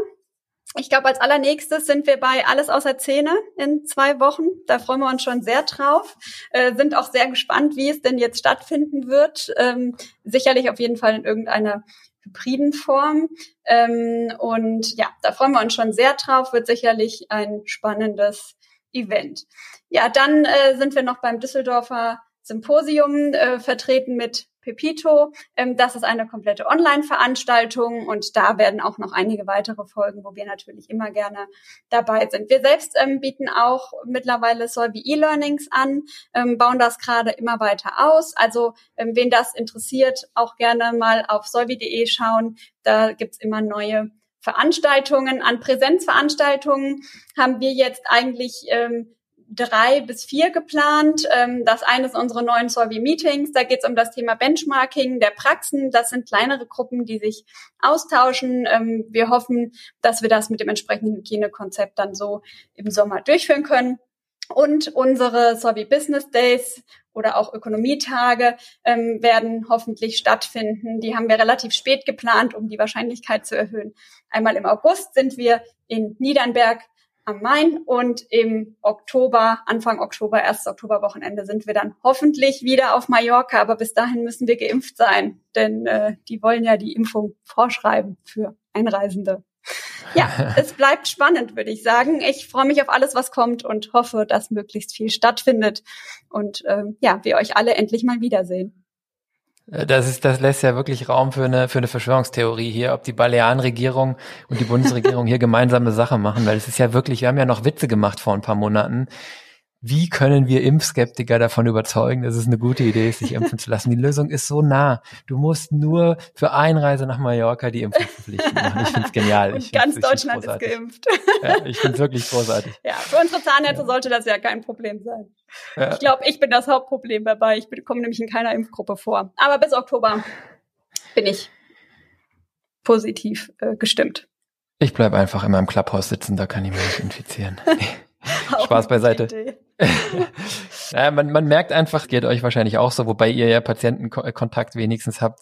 Ich glaube, als allernächstes sind wir bei Alles außer Zähne in zwei Wochen. Da freuen wir uns schon sehr drauf. Äh, sind auch sehr gespannt, wie es denn jetzt stattfinden wird. Ähm, sicherlich auf jeden Fall in irgendeiner hybriden Form. Ähm, und ja, da freuen wir uns schon sehr drauf. Wird sicherlich ein spannendes Event. Ja, dann äh, sind wir noch beim Düsseldorfer Symposium äh, vertreten mit Pepito. Ähm, das ist eine komplette Online-Veranstaltung und da werden auch noch einige weitere Folgen, wo wir natürlich immer gerne dabei sind. Wir selbst ähm, bieten auch mittlerweile Solvi E-Learnings an, ähm, bauen das gerade immer weiter aus. Also ähm, wen das interessiert, auch gerne mal auf solvi.de schauen. Da gibt's immer neue Veranstaltungen. An Präsenzveranstaltungen haben wir jetzt eigentlich drei bis vier geplant. Ähm, das eine ist unsere neuen Solvi Meetings. Da geht es um das Thema Benchmarking der Praxen. Das sind kleinere Gruppen, die sich austauschen. Ähm, wir hoffen, dass wir das mit dem entsprechenden Hygienekonzept dann so im Sommer durchführen können. Und unsere Solvi Business Days oder auch Ökonomietage ähm, werden hoffentlich stattfinden. Die haben wir relativ spät geplant, um die Wahrscheinlichkeit zu erhöhen. Einmal im August sind wir in Niedernberg am Main und im Oktober, Anfang Oktober, 1. Oktoberwochenende sind wir dann hoffentlich wieder auf Mallorca, aber bis dahin müssen wir geimpft sein, denn äh, die wollen ja die Impfung vorschreiben für Einreisende. Ja, es bleibt spannend, würde ich sagen. Ich freue mich auf alles, was kommt und hoffe, dass möglichst viel stattfindet und äh, ja, wir euch alle endlich mal wiedersehen. Äh, das ist, das lässt ja wirklich Raum für eine, für eine Verschwörungstheorie hier, ob die Balearenregierung und die Bundesregierung hier gemeinsame Sache machen, weil es ist ja wirklich, wir haben ja noch Witze gemacht vor ein paar Monaten, wie können wir Impfskeptiker davon überzeugen, dass es eine gute Idee ist, sich impfen zu lassen? Die Lösung ist so nah. Du musst nur für Einreise nach Mallorca die Impfpflicht machen. Ich finde es genial. Und ganz Deutschland ist geimpft. Ja, ich finde es wirklich großartig. Ja, für unsere Zahnärzte ja. sollte das ja kein Problem sein. Ja. Ich glaube, ich bin das Hauptproblem dabei. Ich komme nämlich in keiner Impfgruppe vor. Aber bis Oktober bin ich positiv äh, gestimmt. Ich bleibe einfach in meinem Clubhaus sitzen, da kann ich mich nicht infizieren. Spaß beiseite. ja, man, man merkt einfach, geht euch wahrscheinlich auch so, wobei ihr ja Patientenkontakt wenigstens habt,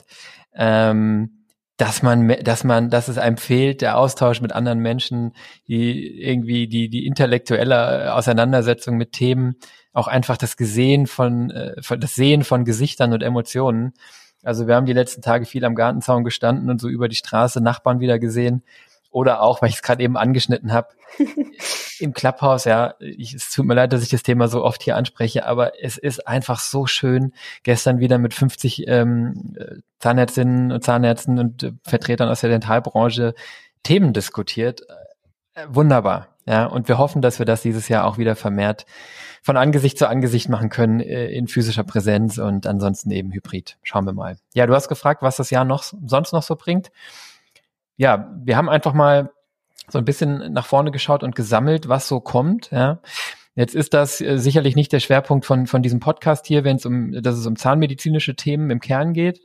ähm, dass man, dass man, dass es einem fehlt, der Austausch mit anderen Menschen, die irgendwie die die intellektuelle Auseinandersetzung mit Themen, auch einfach das Gesehen äh, von das Sehen von Gesichtern und Emotionen. Also wir haben die letzten Tage viel am Gartenzaun gestanden und so über die Straße Nachbarn wieder gesehen. Oder auch, weil ich es gerade eben angeschnitten habe, im Clubhouse, ja, ich, es tut mir leid, dass ich das Thema so oft hier anspreche, aber es ist einfach so schön, gestern wieder mit 50 ähm, Zahnärztinnen und Zahnärzten und äh, Vertretern aus der Dentalbranche Themen diskutiert. Äh, wunderbar, ja, und wir hoffen, dass wir das dieses Jahr auch wieder vermehrt von Angesicht zu Angesicht machen können äh, in physischer Präsenz und ansonsten eben hybrid. Schauen wir mal. Ja, du hast gefragt, was das Jahr noch sonst noch so bringt ja, wir haben einfach mal so ein bisschen nach vorne geschaut und gesammelt, was so kommt. Ja. Jetzt ist das äh, sicherlich nicht der Schwerpunkt von, von diesem Podcast hier, wenn es um, dass es um zahnmedizinische Themen im Kern geht.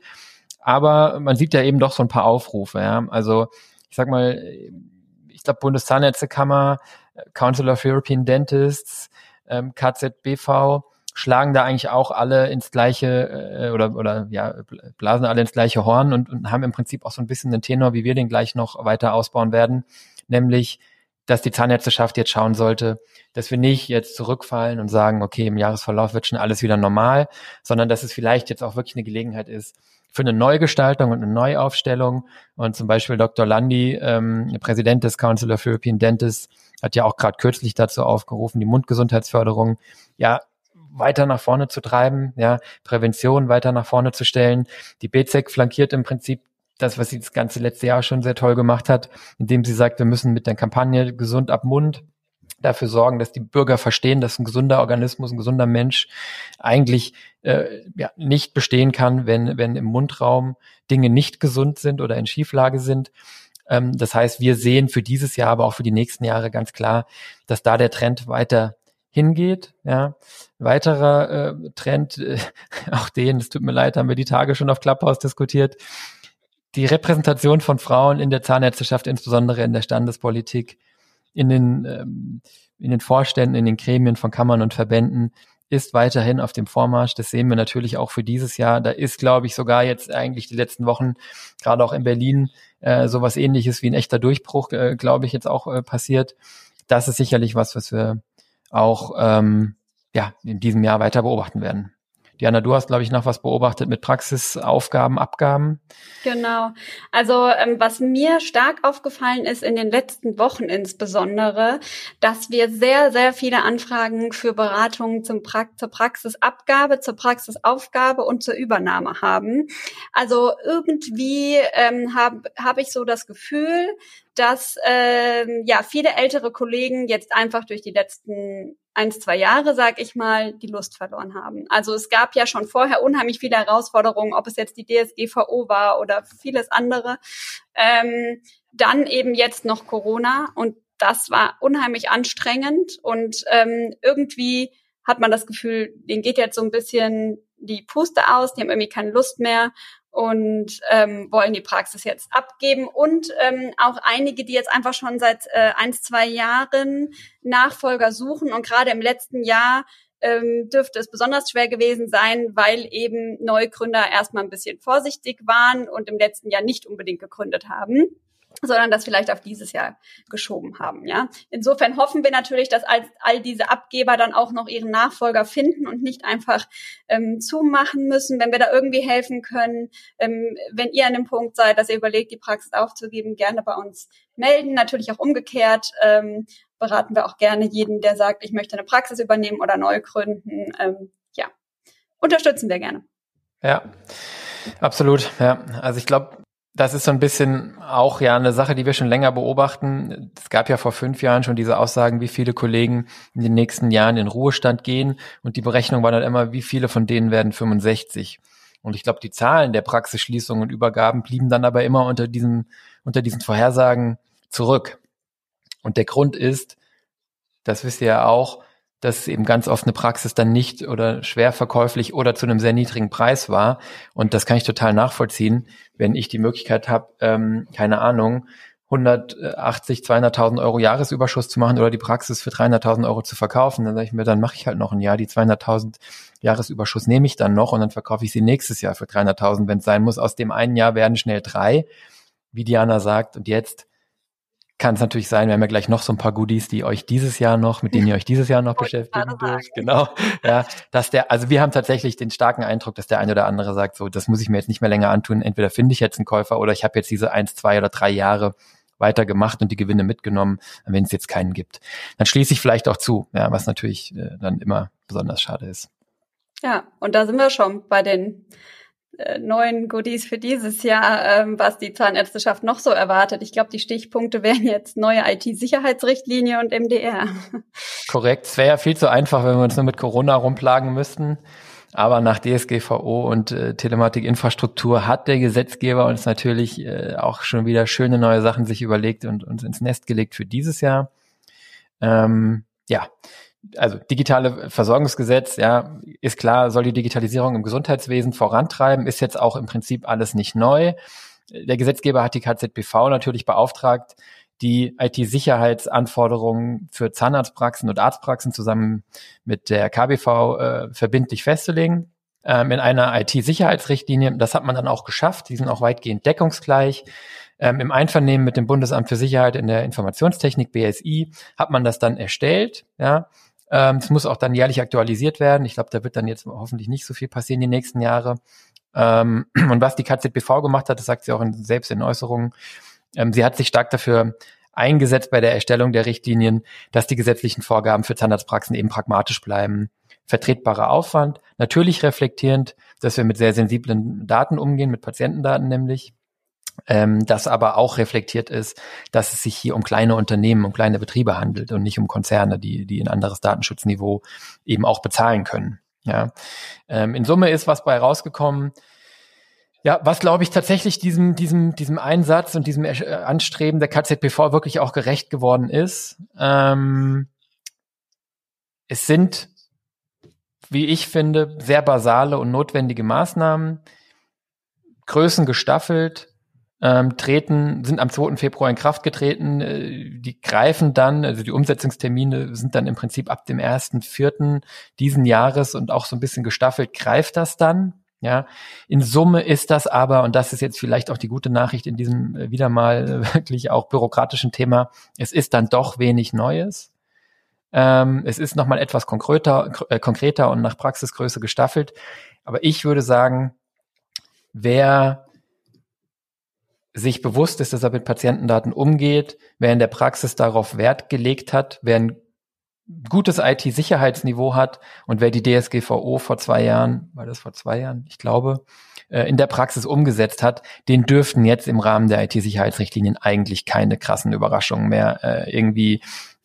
Aber man sieht ja eben doch so ein paar Aufrufe. Ja. Also ich sag mal, ich glaube Bundeszahnärztekammer, Council of European Dentists, ähm, KZBV, schlagen da eigentlich auch alle ins gleiche äh, oder oder ja blasen alle ins gleiche Horn und, und haben im Prinzip auch so ein bisschen den Tenor, wie wir den gleich noch weiter ausbauen werden, nämlich dass die Zahnärzteschaft jetzt schauen sollte, dass wir nicht jetzt zurückfallen und sagen, okay, im Jahresverlauf wird schon alles wieder normal, sondern dass es vielleicht jetzt auch wirklich eine Gelegenheit ist für eine Neugestaltung und eine Neuaufstellung. Und zum Beispiel Dr. Landi, ähm, Präsident des Council of European Dentists, hat ja auch gerade kürzlich dazu aufgerufen, die Mundgesundheitsförderung ja weiter nach vorne zu treiben, ja, Prävention weiter nach vorne zu stellen. Die BZEC flankiert im Prinzip das, was sie das ganze letzte Jahr schon sehr toll gemacht hat, indem sie sagt, wir müssen mit der Kampagne gesund ab Mund dafür sorgen, dass die Bürger verstehen, dass ein gesunder Organismus, ein gesunder Mensch eigentlich äh, ja, nicht bestehen kann, wenn, wenn im Mundraum Dinge nicht gesund sind oder in Schieflage sind. Ähm, das heißt, wir sehen für dieses Jahr, aber auch für die nächsten Jahre ganz klar, dass da der Trend weiter hingeht. Ja. weiterer äh, Trend, äh, auch den, es tut mir leid, haben wir die Tage schon auf Clubhouse diskutiert, die Repräsentation von Frauen in der Zahnärzteschaft, insbesondere in der Standespolitik, in den, ähm, in den Vorständen, in den Gremien von Kammern und Verbänden, ist weiterhin auf dem Vormarsch. Das sehen wir natürlich auch für dieses Jahr. Da ist, glaube ich, sogar jetzt eigentlich die letzten Wochen, gerade auch in Berlin, äh, sowas ähnliches wie ein echter Durchbruch, äh, glaube ich, jetzt auch äh, passiert. Das ist sicherlich was, was wir auch ähm, ja, in diesem Jahr weiter beobachten werden. Diana, du hast, glaube ich, noch was beobachtet mit Praxisaufgaben, Abgaben. Genau. Also ähm, was mir stark aufgefallen ist in den letzten Wochen insbesondere, dass wir sehr, sehr viele Anfragen für Beratungen zum pra zur Praxisabgabe, zur Praxisaufgabe und zur Übernahme haben. Also irgendwie ähm, habe hab ich so das Gefühl, dass ähm, ja viele ältere Kollegen jetzt einfach durch die letzten eins, zwei Jahre, sag ich mal, die Lust verloren haben. Also es gab ja schon vorher unheimlich viele Herausforderungen, ob es jetzt die DSGVO war oder vieles andere. Ähm, dann eben jetzt noch Corona und das war unheimlich anstrengend und ähm, irgendwie hat man das Gefühl, denen geht jetzt so ein bisschen die Puste aus, die haben irgendwie keine Lust mehr und ähm, wollen die Praxis jetzt abgeben. Und ähm, auch einige, die jetzt einfach schon seit äh, ein, zwei Jahren Nachfolger suchen. Und gerade im letzten Jahr ähm, dürfte es besonders schwer gewesen sein, weil eben Neugründer erstmal ein bisschen vorsichtig waren und im letzten Jahr nicht unbedingt gegründet haben sondern das vielleicht auf dieses Jahr geschoben haben. Ja, insofern hoffen wir natürlich, dass all, all diese Abgeber dann auch noch ihren Nachfolger finden und nicht einfach ähm, zumachen müssen. Wenn wir da irgendwie helfen können, ähm, wenn ihr an dem Punkt seid, dass ihr überlegt, die Praxis aufzugeben, gerne bei uns melden. Natürlich auch umgekehrt ähm, beraten wir auch gerne jeden, der sagt, ich möchte eine Praxis übernehmen oder neu gründen. Ähm, ja, unterstützen wir gerne. Ja, absolut. Ja, also ich glaube, das ist so ein bisschen auch ja eine Sache, die wir schon länger beobachten. Es gab ja vor fünf Jahren schon diese Aussagen, wie viele Kollegen in den nächsten Jahren in Ruhestand gehen. Und die Berechnung war dann immer, wie viele von denen werden 65. Und ich glaube, die Zahlen der Praxisschließungen und Übergaben blieben dann aber immer unter diesen, unter diesen Vorhersagen zurück. Und der Grund ist, das wisst ihr ja auch, dass eben ganz oft eine Praxis dann nicht oder schwer verkäuflich oder zu einem sehr niedrigen Preis war. Und das kann ich total nachvollziehen, wenn ich die Möglichkeit habe, ähm, keine Ahnung, 180, 200.000 Euro Jahresüberschuss zu machen oder die Praxis für 300.000 Euro zu verkaufen, dann sage ich mir, dann mache ich halt noch ein Jahr. Die 200.000 Jahresüberschuss nehme ich dann noch und dann verkaufe ich sie nächstes Jahr für 300.000, wenn es sein muss. Aus dem einen Jahr werden schnell drei, wie Diana sagt. Und jetzt kann es natürlich sein, wir haben ja gleich noch so ein paar Goodies, die euch dieses Jahr noch, mit denen ihr euch dieses Jahr noch beschäftigen dürft. Genau. Ja, dass der, also wir haben tatsächlich den starken Eindruck, dass der eine oder andere sagt, so, das muss ich mir jetzt nicht mehr länger antun. Entweder finde ich jetzt einen Käufer oder ich habe jetzt diese eins, zwei oder drei Jahre weitergemacht und die Gewinne mitgenommen, wenn es jetzt keinen gibt. Dann schließe ich vielleicht auch zu, ja, was natürlich äh, dann immer besonders schade ist. Ja, und da sind wir schon bei den neuen Goodies für dieses Jahr, ähm, was die Zahnärzteschaft noch so erwartet. Ich glaube, die Stichpunkte wären jetzt neue IT-Sicherheitsrichtlinie und MDR. Korrekt. Es wäre ja viel zu einfach, wenn wir uns nur mit Corona rumplagen müssten. Aber nach DSGVO und äh, Telematikinfrastruktur hat der Gesetzgeber uns natürlich äh, auch schon wieder schöne neue Sachen sich überlegt und uns ins Nest gelegt für dieses Jahr. Ähm, ja, also digitale Versorgungsgesetz, ja, ist klar, soll die Digitalisierung im Gesundheitswesen vorantreiben, ist jetzt auch im Prinzip alles nicht neu. Der Gesetzgeber hat die KZBV natürlich beauftragt, die IT-Sicherheitsanforderungen für Zahnarztpraxen und Arztpraxen zusammen mit der KBV äh, verbindlich festzulegen ähm, in einer IT-Sicherheitsrichtlinie. Das hat man dann auch geschafft. Die sind auch weitgehend deckungsgleich. Ähm, Im Einvernehmen mit dem Bundesamt für Sicherheit in der Informationstechnik, BSI, hat man das dann erstellt. Ja, ähm, es muss auch dann jährlich aktualisiert werden. Ich glaube, da wird dann jetzt hoffentlich nicht so viel passieren die nächsten Jahre. Ähm, und was die KZBV gemacht hat, das sagt sie auch in, selbst in Äußerungen, ähm, sie hat sich stark dafür eingesetzt bei der Erstellung der Richtlinien, dass die gesetzlichen Vorgaben für Zahnarztpraxen eben pragmatisch bleiben. Vertretbarer Aufwand, natürlich reflektierend, dass wir mit sehr sensiblen Daten umgehen, mit Patientendaten nämlich ähm, das aber auch reflektiert ist, dass es sich hier um kleine Unternehmen, um kleine Betriebe handelt und nicht um Konzerne, die, die ein anderes Datenschutzniveau eben auch bezahlen können. Ja. Ähm, in Summe ist was bei rausgekommen, ja, was glaube ich tatsächlich diesem, diesem, diesem Einsatz und diesem Anstreben der KZPV wirklich auch gerecht geworden ist. Ähm, es sind, wie ich finde, sehr basale und notwendige Maßnahmen, Größen gestaffelt, ähm, treten, sind am 2. Februar in Kraft getreten. Äh, die greifen dann, also die Umsetzungstermine sind dann im Prinzip ab dem 1.4. diesen Jahres und auch so ein bisschen gestaffelt greift das dann. Ja, in Summe ist das aber, und das ist jetzt vielleicht auch die gute Nachricht in diesem äh, wieder mal äh, wirklich auch bürokratischen Thema, es ist dann doch wenig Neues. Ähm, es ist nochmal etwas konkreter, äh, konkreter und nach Praxisgröße gestaffelt. Aber ich würde sagen, wer sich bewusst ist, dass er mit Patientendaten umgeht, wer in der Praxis darauf Wert gelegt hat, wer ein gutes IT-Sicherheitsniveau hat und wer die DSGVO vor zwei Jahren, war das vor zwei Jahren, ich glaube, äh, in der Praxis umgesetzt hat, den dürften jetzt im Rahmen der IT-Sicherheitsrichtlinien eigentlich keine krassen Überraschungen mehr äh, irgendwie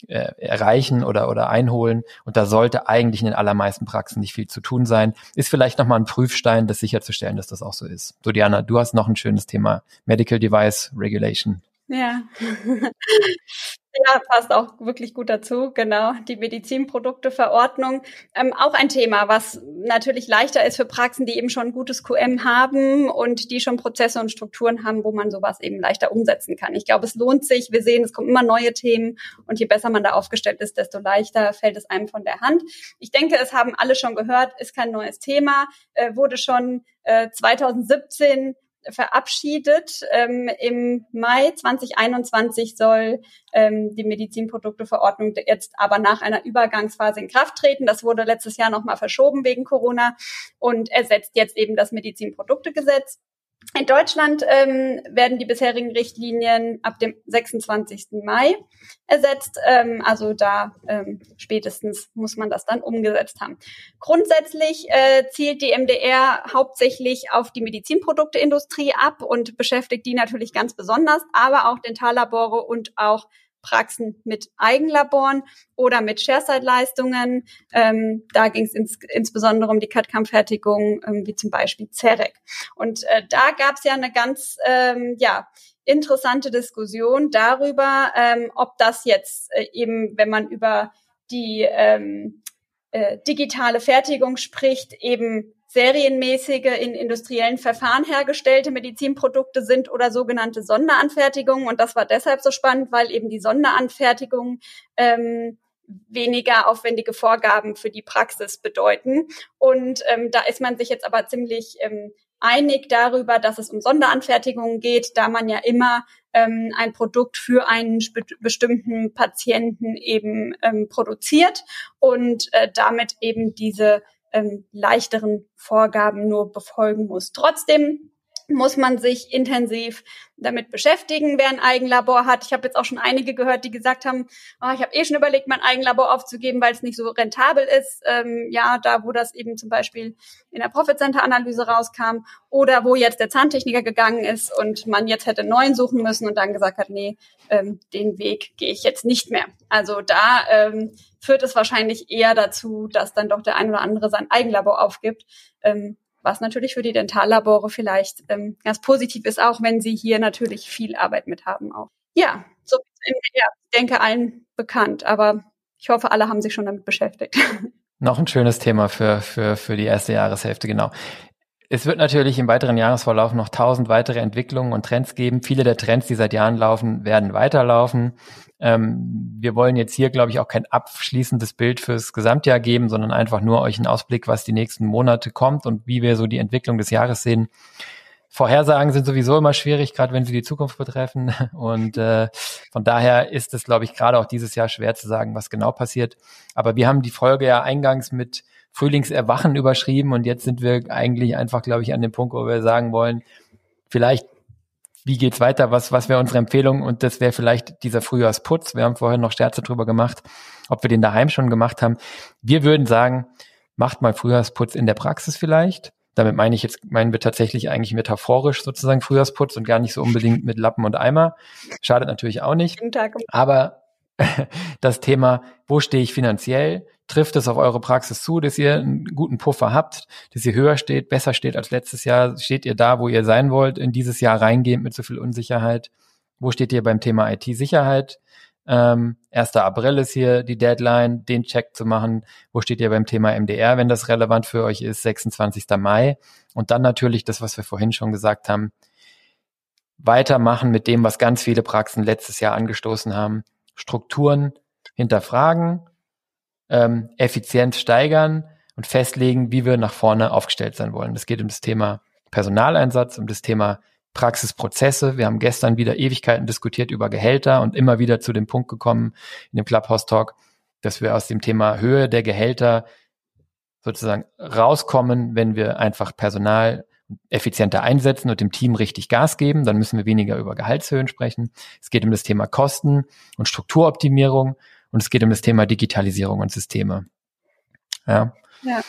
äh, erreichen oder, oder einholen. Und da sollte eigentlich in den allermeisten Praxen nicht viel zu tun sein. Ist vielleicht nochmal ein Prüfstein, das sicherzustellen, dass das auch so ist. So, Diana, du hast noch ein schönes Thema. Medical Device Regulation. Ja. Ja, passt auch wirklich gut dazu, genau. Die Medizinprodukteverordnung. Ähm, auch ein Thema, was natürlich leichter ist für Praxen, die eben schon ein gutes QM haben und die schon Prozesse und Strukturen haben, wo man sowas eben leichter umsetzen kann. Ich glaube, es lohnt sich. Wir sehen, es kommen immer neue Themen und je besser man da aufgestellt ist, desto leichter fällt es einem von der Hand. Ich denke, es haben alle schon gehört, ist kein neues Thema, äh, wurde schon äh, 2017 verabschiedet. Ähm, Im Mai 2021 soll ähm, die Medizinprodukteverordnung jetzt aber nach einer Übergangsphase in Kraft treten. Das wurde letztes Jahr nochmal verschoben wegen Corona und ersetzt jetzt eben das Medizinproduktegesetz. In Deutschland ähm, werden die bisherigen Richtlinien ab dem 26. Mai ersetzt. Ähm, also da ähm, spätestens muss man das dann umgesetzt haben. Grundsätzlich äh, zielt die MDR hauptsächlich auf die Medizinprodukteindustrie ab und beschäftigt die natürlich ganz besonders, aber auch Dentallabore und auch Praxen mit Eigenlaboren oder mit Shareside-Leistungen. Ähm, da ging es ins, insbesondere um die CAD-CAM-Fertigung, ähm, wie zum Beispiel CEREC. Und äh, da gab es ja eine ganz ähm, ja, interessante Diskussion darüber, ähm, ob das jetzt äh, eben, wenn man über die ähm, äh, digitale Fertigung spricht, eben serienmäßige in industriellen Verfahren hergestellte Medizinprodukte sind oder sogenannte Sonderanfertigungen. Und das war deshalb so spannend, weil eben die Sonderanfertigungen ähm, weniger aufwendige Vorgaben für die Praxis bedeuten. Und ähm, da ist man sich jetzt aber ziemlich ähm, einig darüber, dass es um Sonderanfertigungen geht, da man ja immer ähm, ein Produkt für einen bestimmten Patienten eben ähm, produziert und äh, damit eben diese ähm, leichteren Vorgaben nur befolgen muss. Trotzdem muss man sich intensiv damit beschäftigen, wer ein Eigenlabor hat. Ich habe jetzt auch schon einige gehört, die gesagt haben, oh, ich habe eh schon überlegt, mein Eigenlabor aufzugeben, weil es nicht so rentabel ist. Ähm, ja, da wo das eben zum Beispiel in der Profit Center Analyse rauskam oder wo jetzt der Zahntechniker gegangen ist und man jetzt hätte einen neuen suchen müssen und dann gesagt hat, nee, ähm, den Weg gehe ich jetzt nicht mehr. Also da ähm, führt es wahrscheinlich eher dazu, dass dann doch der ein oder andere sein Eigenlabor aufgibt. Ähm, was natürlich für die Dentallabore vielleicht ähm, ganz positiv ist, auch wenn sie hier natürlich viel Arbeit mit haben auch. Ja, so ja, ich denke allen bekannt, aber ich hoffe, alle haben sich schon damit beschäftigt. Noch ein schönes Thema für, für, für die erste Jahreshälfte, genau. Es wird natürlich im weiteren Jahresverlauf noch tausend weitere Entwicklungen und Trends geben. Viele der Trends, die seit Jahren laufen, werden weiterlaufen. Ähm, wir wollen jetzt hier, glaube ich, auch kein abschließendes Bild fürs Gesamtjahr geben, sondern einfach nur euch einen Ausblick, was die nächsten Monate kommt und wie wir so die Entwicklung des Jahres sehen. Vorhersagen sind sowieso immer schwierig, gerade wenn sie die Zukunft betreffen. Und äh, von daher ist es, glaube ich, gerade auch dieses Jahr schwer zu sagen, was genau passiert. Aber wir haben die Folge ja eingangs mit Frühlingserwachen überschrieben und jetzt sind wir eigentlich einfach, glaube ich, an dem Punkt, wo wir sagen wollen, vielleicht, wie geht's weiter, was, was wäre unsere Empfehlung und das wäre vielleicht dieser Frühjahrsputz. Wir haben vorher noch Scherze drüber gemacht, ob wir den daheim schon gemacht haben. Wir würden sagen, macht mal Frühjahrsputz in der Praxis vielleicht. Damit meine ich jetzt, meinen wir tatsächlich eigentlich metaphorisch sozusagen Frühjahrsputz und gar nicht so unbedingt mit Lappen und Eimer. Schadet natürlich auch nicht. Aber das Thema, wo stehe ich finanziell? Trifft es auf eure Praxis zu, dass ihr einen guten Puffer habt, dass ihr höher steht, besser steht als letztes Jahr? Steht ihr da, wo ihr sein wollt, in dieses Jahr reingehend mit so viel Unsicherheit? Wo steht ihr beim Thema IT-Sicherheit? Ähm, 1. April ist hier die Deadline, den Check zu machen. Wo steht ihr beim Thema MDR, wenn das relevant für euch ist? 26. Mai. Und dann natürlich das, was wir vorhin schon gesagt haben weitermachen mit dem, was ganz viele Praxen letztes Jahr angestoßen haben. Strukturen hinterfragen, ähm, Effizienz steigern und festlegen, wie wir nach vorne aufgestellt sein wollen. Es geht um das Thema Personaleinsatz, um das Thema Praxisprozesse. Wir haben gestern wieder Ewigkeiten diskutiert über Gehälter und immer wieder zu dem Punkt gekommen in dem Clubhouse Talk, dass wir aus dem Thema Höhe der Gehälter sozusagen rauskommen, wenn wir einfach Personal effizienter einsetzen und dem Team richtig Gas geben, dann müssen wir weniger über Gehaltshöhen sprechen. Es geht um das Thema Kosten und Strukturoptimierung und es geht um das Thema Digitalisierung und Systeme. Ja. ja.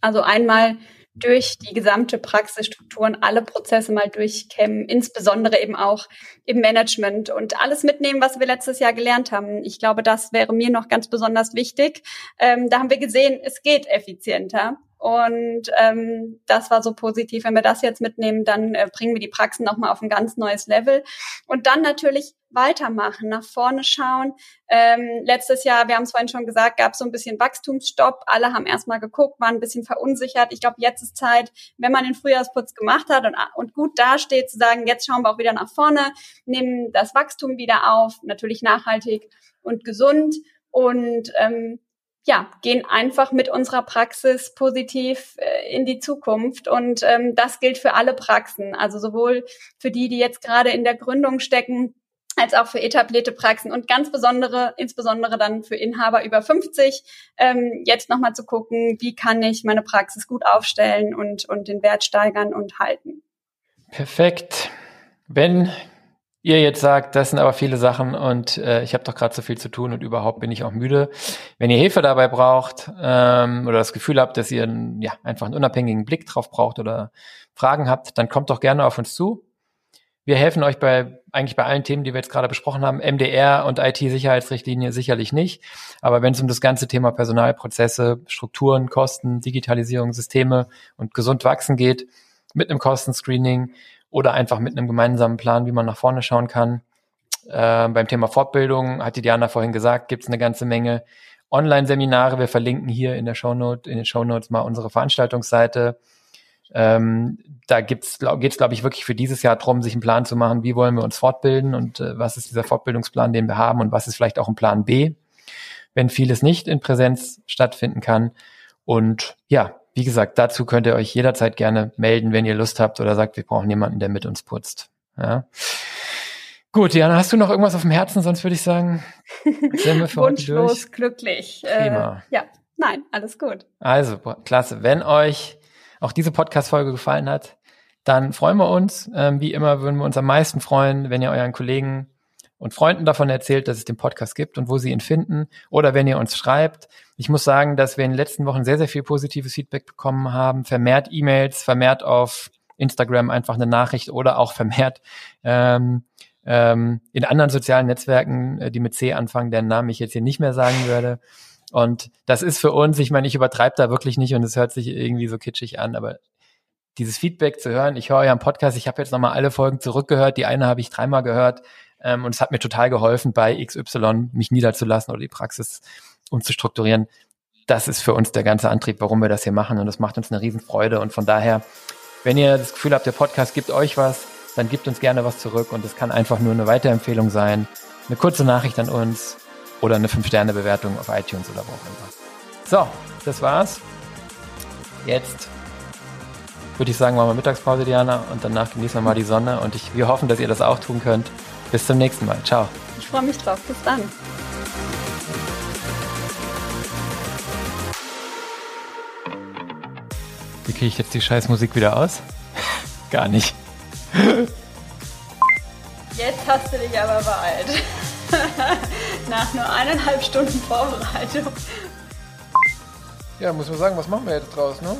Also einmal durch die gesamte Praxisstrukturen alle Prozesse mal durchkämmen, insbesondere eben auch im Management und alles mitnehmen, was wir letztes Jahr gelernt haben. Ich glaube, das wäre mir noch ganz besonders wichtig. Ähm, da haben wir gesehen, es geht effizienter. Und ähm, das war so positiv. Wenn wir das jetzt mitnehmen, dann äh, bringen wir die Praxen nochmal auf ein ganz neues Level. Und dann natürlich weitermachen, nach vorne schauen. Ähm, letztes Jahr, wir haben es vorhin schon gesagt, gab es so ein bisschen Wachstumsstopp. Alle haben erstmal geguckt, waren ein bisschen verunsichert. Ich glaube, jetzt ist Zeit, wenn man den Frühjahrsputz gemacht hat und, und gut dasteht, zu sagen, jetzt schauen wir auch wieder nach vorne, nehmen das Wachstum wieder auf, natürlich nachhaltig und gesund. Und ähm, ja, gehen einfach mit unserer Praxis positiv äh, in die Zukunft. Und ähm, das gilt für alle Praxen, also sowohl für die, die jetzt gerade in der Gründung stecken, als auch für etablierte Praxen und ganz besondere, insbesondere dann für Inhaber über 50, ähm, jetzt nochmal zu gucken, wie kann ich meine Praxis gut aufstellen und, und den Wert steigern und halten. Perfekt. Wenn ihr jetzt sagt, das sind aber viele Sachen und äh, ich habe doch gerade so viel zu tun und überhaupt bin ich auch müde. Wenn ihr Hilfe dabei braucht ähm, oder das Gefühl habt, dass ihr einen, ja, einfach einen unabhängigen Blick drauf braucht oder Fragen habt, dann kommt doch gerne auf uns zu. Wir helfen euch bei eigentlich bei allen Themen, die wir jetzt gerade besprochen haben. MDR und IT-Sicherheitsrichtlinie sicherlich nicht. Aber wenn es um das ganze Thema Personalprozesse, Strukturen, Kosten, Digitalisierung, Systeme und gesund wachsen geht, mit einem Kostenscreening, oder einfach mit einem gemeinsamen Plan, wie man nach vorne schauen kann. Äh, beim Thema Fortbildung hat die Diana vorhin gesagt, gibt es eine ganze Menge Online-Seminare. Wir verlinken hier in der Shownote, in den Shownotes mal unsere Veranstaltungsseite. Ähm, da gibt's, glaub, geht's, glaube ich, wirklich für dieses Jahr drum, sich einen Plan zu machen, wie wollen wir uns fortbilden und äh, was ist dieser Fortbildungsplan, den wir haben und was ist vielleicht auch ein Plan B, wenn vieles nicht in Präsenz stattfinden kann. Und ja, wie gesagt, dazu könnt ihr euch jederzeit gerne melden, wenn ihr Lust habt oder sagt, wir brauchen jemanden, der mit uns putzt. Ja. Gut, Jana, hast du noch irgendwas auf dem Herzen? Sonst würde ich sagen, sind wir für Wunschlos durch. glücklich. Äh, Prima. Äh, ja, nein, alles gut. Also, klasse. Wenn euch auch diese Podcast-Folge gefallen hat, dann freuen wir uns. Ähm, wie immer würden wir uns am meisten freuen, wenn ihr euren Kollegen und Freunden davon erzählt, dass es den Podcast gibt und wo sie ihn finden. Oder wenn ihr uns schreibt. Ich muss sagen, dass wir in den letzten Wochen sehr, sehr viel positives Feedback bekommen haben. Vermehrt E-Mails, vermehrt auf Instagram einfach eine Nachricht oder auch vermehrt ähm, ähm, in anderen sozialen Netzwerken, äh, die mit C anfangen, deren Namen ich jetzt hier nicht mehr sagen würde. Und das ist für uns, ich meine, ich übertreibe da wirklich nicht und es hört sich irgendwie so kitschig an, aber dieses Feedback zu hören, ich höre einen Podcast, ich habe jetzt nochmal alle Folgen zurückgehört, die eine habe ich dreimal gehört, ähm, und es hat mir total geholfen, bei XY mich niederzulassen oder die Praxis umzustrukturieren. Das ist für uns der ganze Antrieb, warum wir das hier machen. Und das macht uns eine Riesenfreude. Und von daher, wenn ihr das Gefühl habt, der Podcast gibt euch was, dann gebt uns gerne was zurück. Und es kann einfach nur eine Weiterempfehlung sein, eine kurze Nachricht an uns oder eine 5-Sterne-Bewertung auf iTunes oder wo auch immer. So, das war's. Jetzt würde ich sagen, machen wir Mittagspause, Diana, und danach genießen wir mal die Sonne. Und ich, wir hoffen, dass ihr das auch tun könnt. Bis zum nächsten Mal. Ciao. Ich freue mich drauf. Bis dann. Wie kriege ich jetzt die Scheißmusik wieder aus? Gar nicht. Jetzt hast du dich aber beeilt. Nach nur eineinhalb Stunden Vorbereitung. Ja, muss man sagen, was machen wir jetzt draus, ne?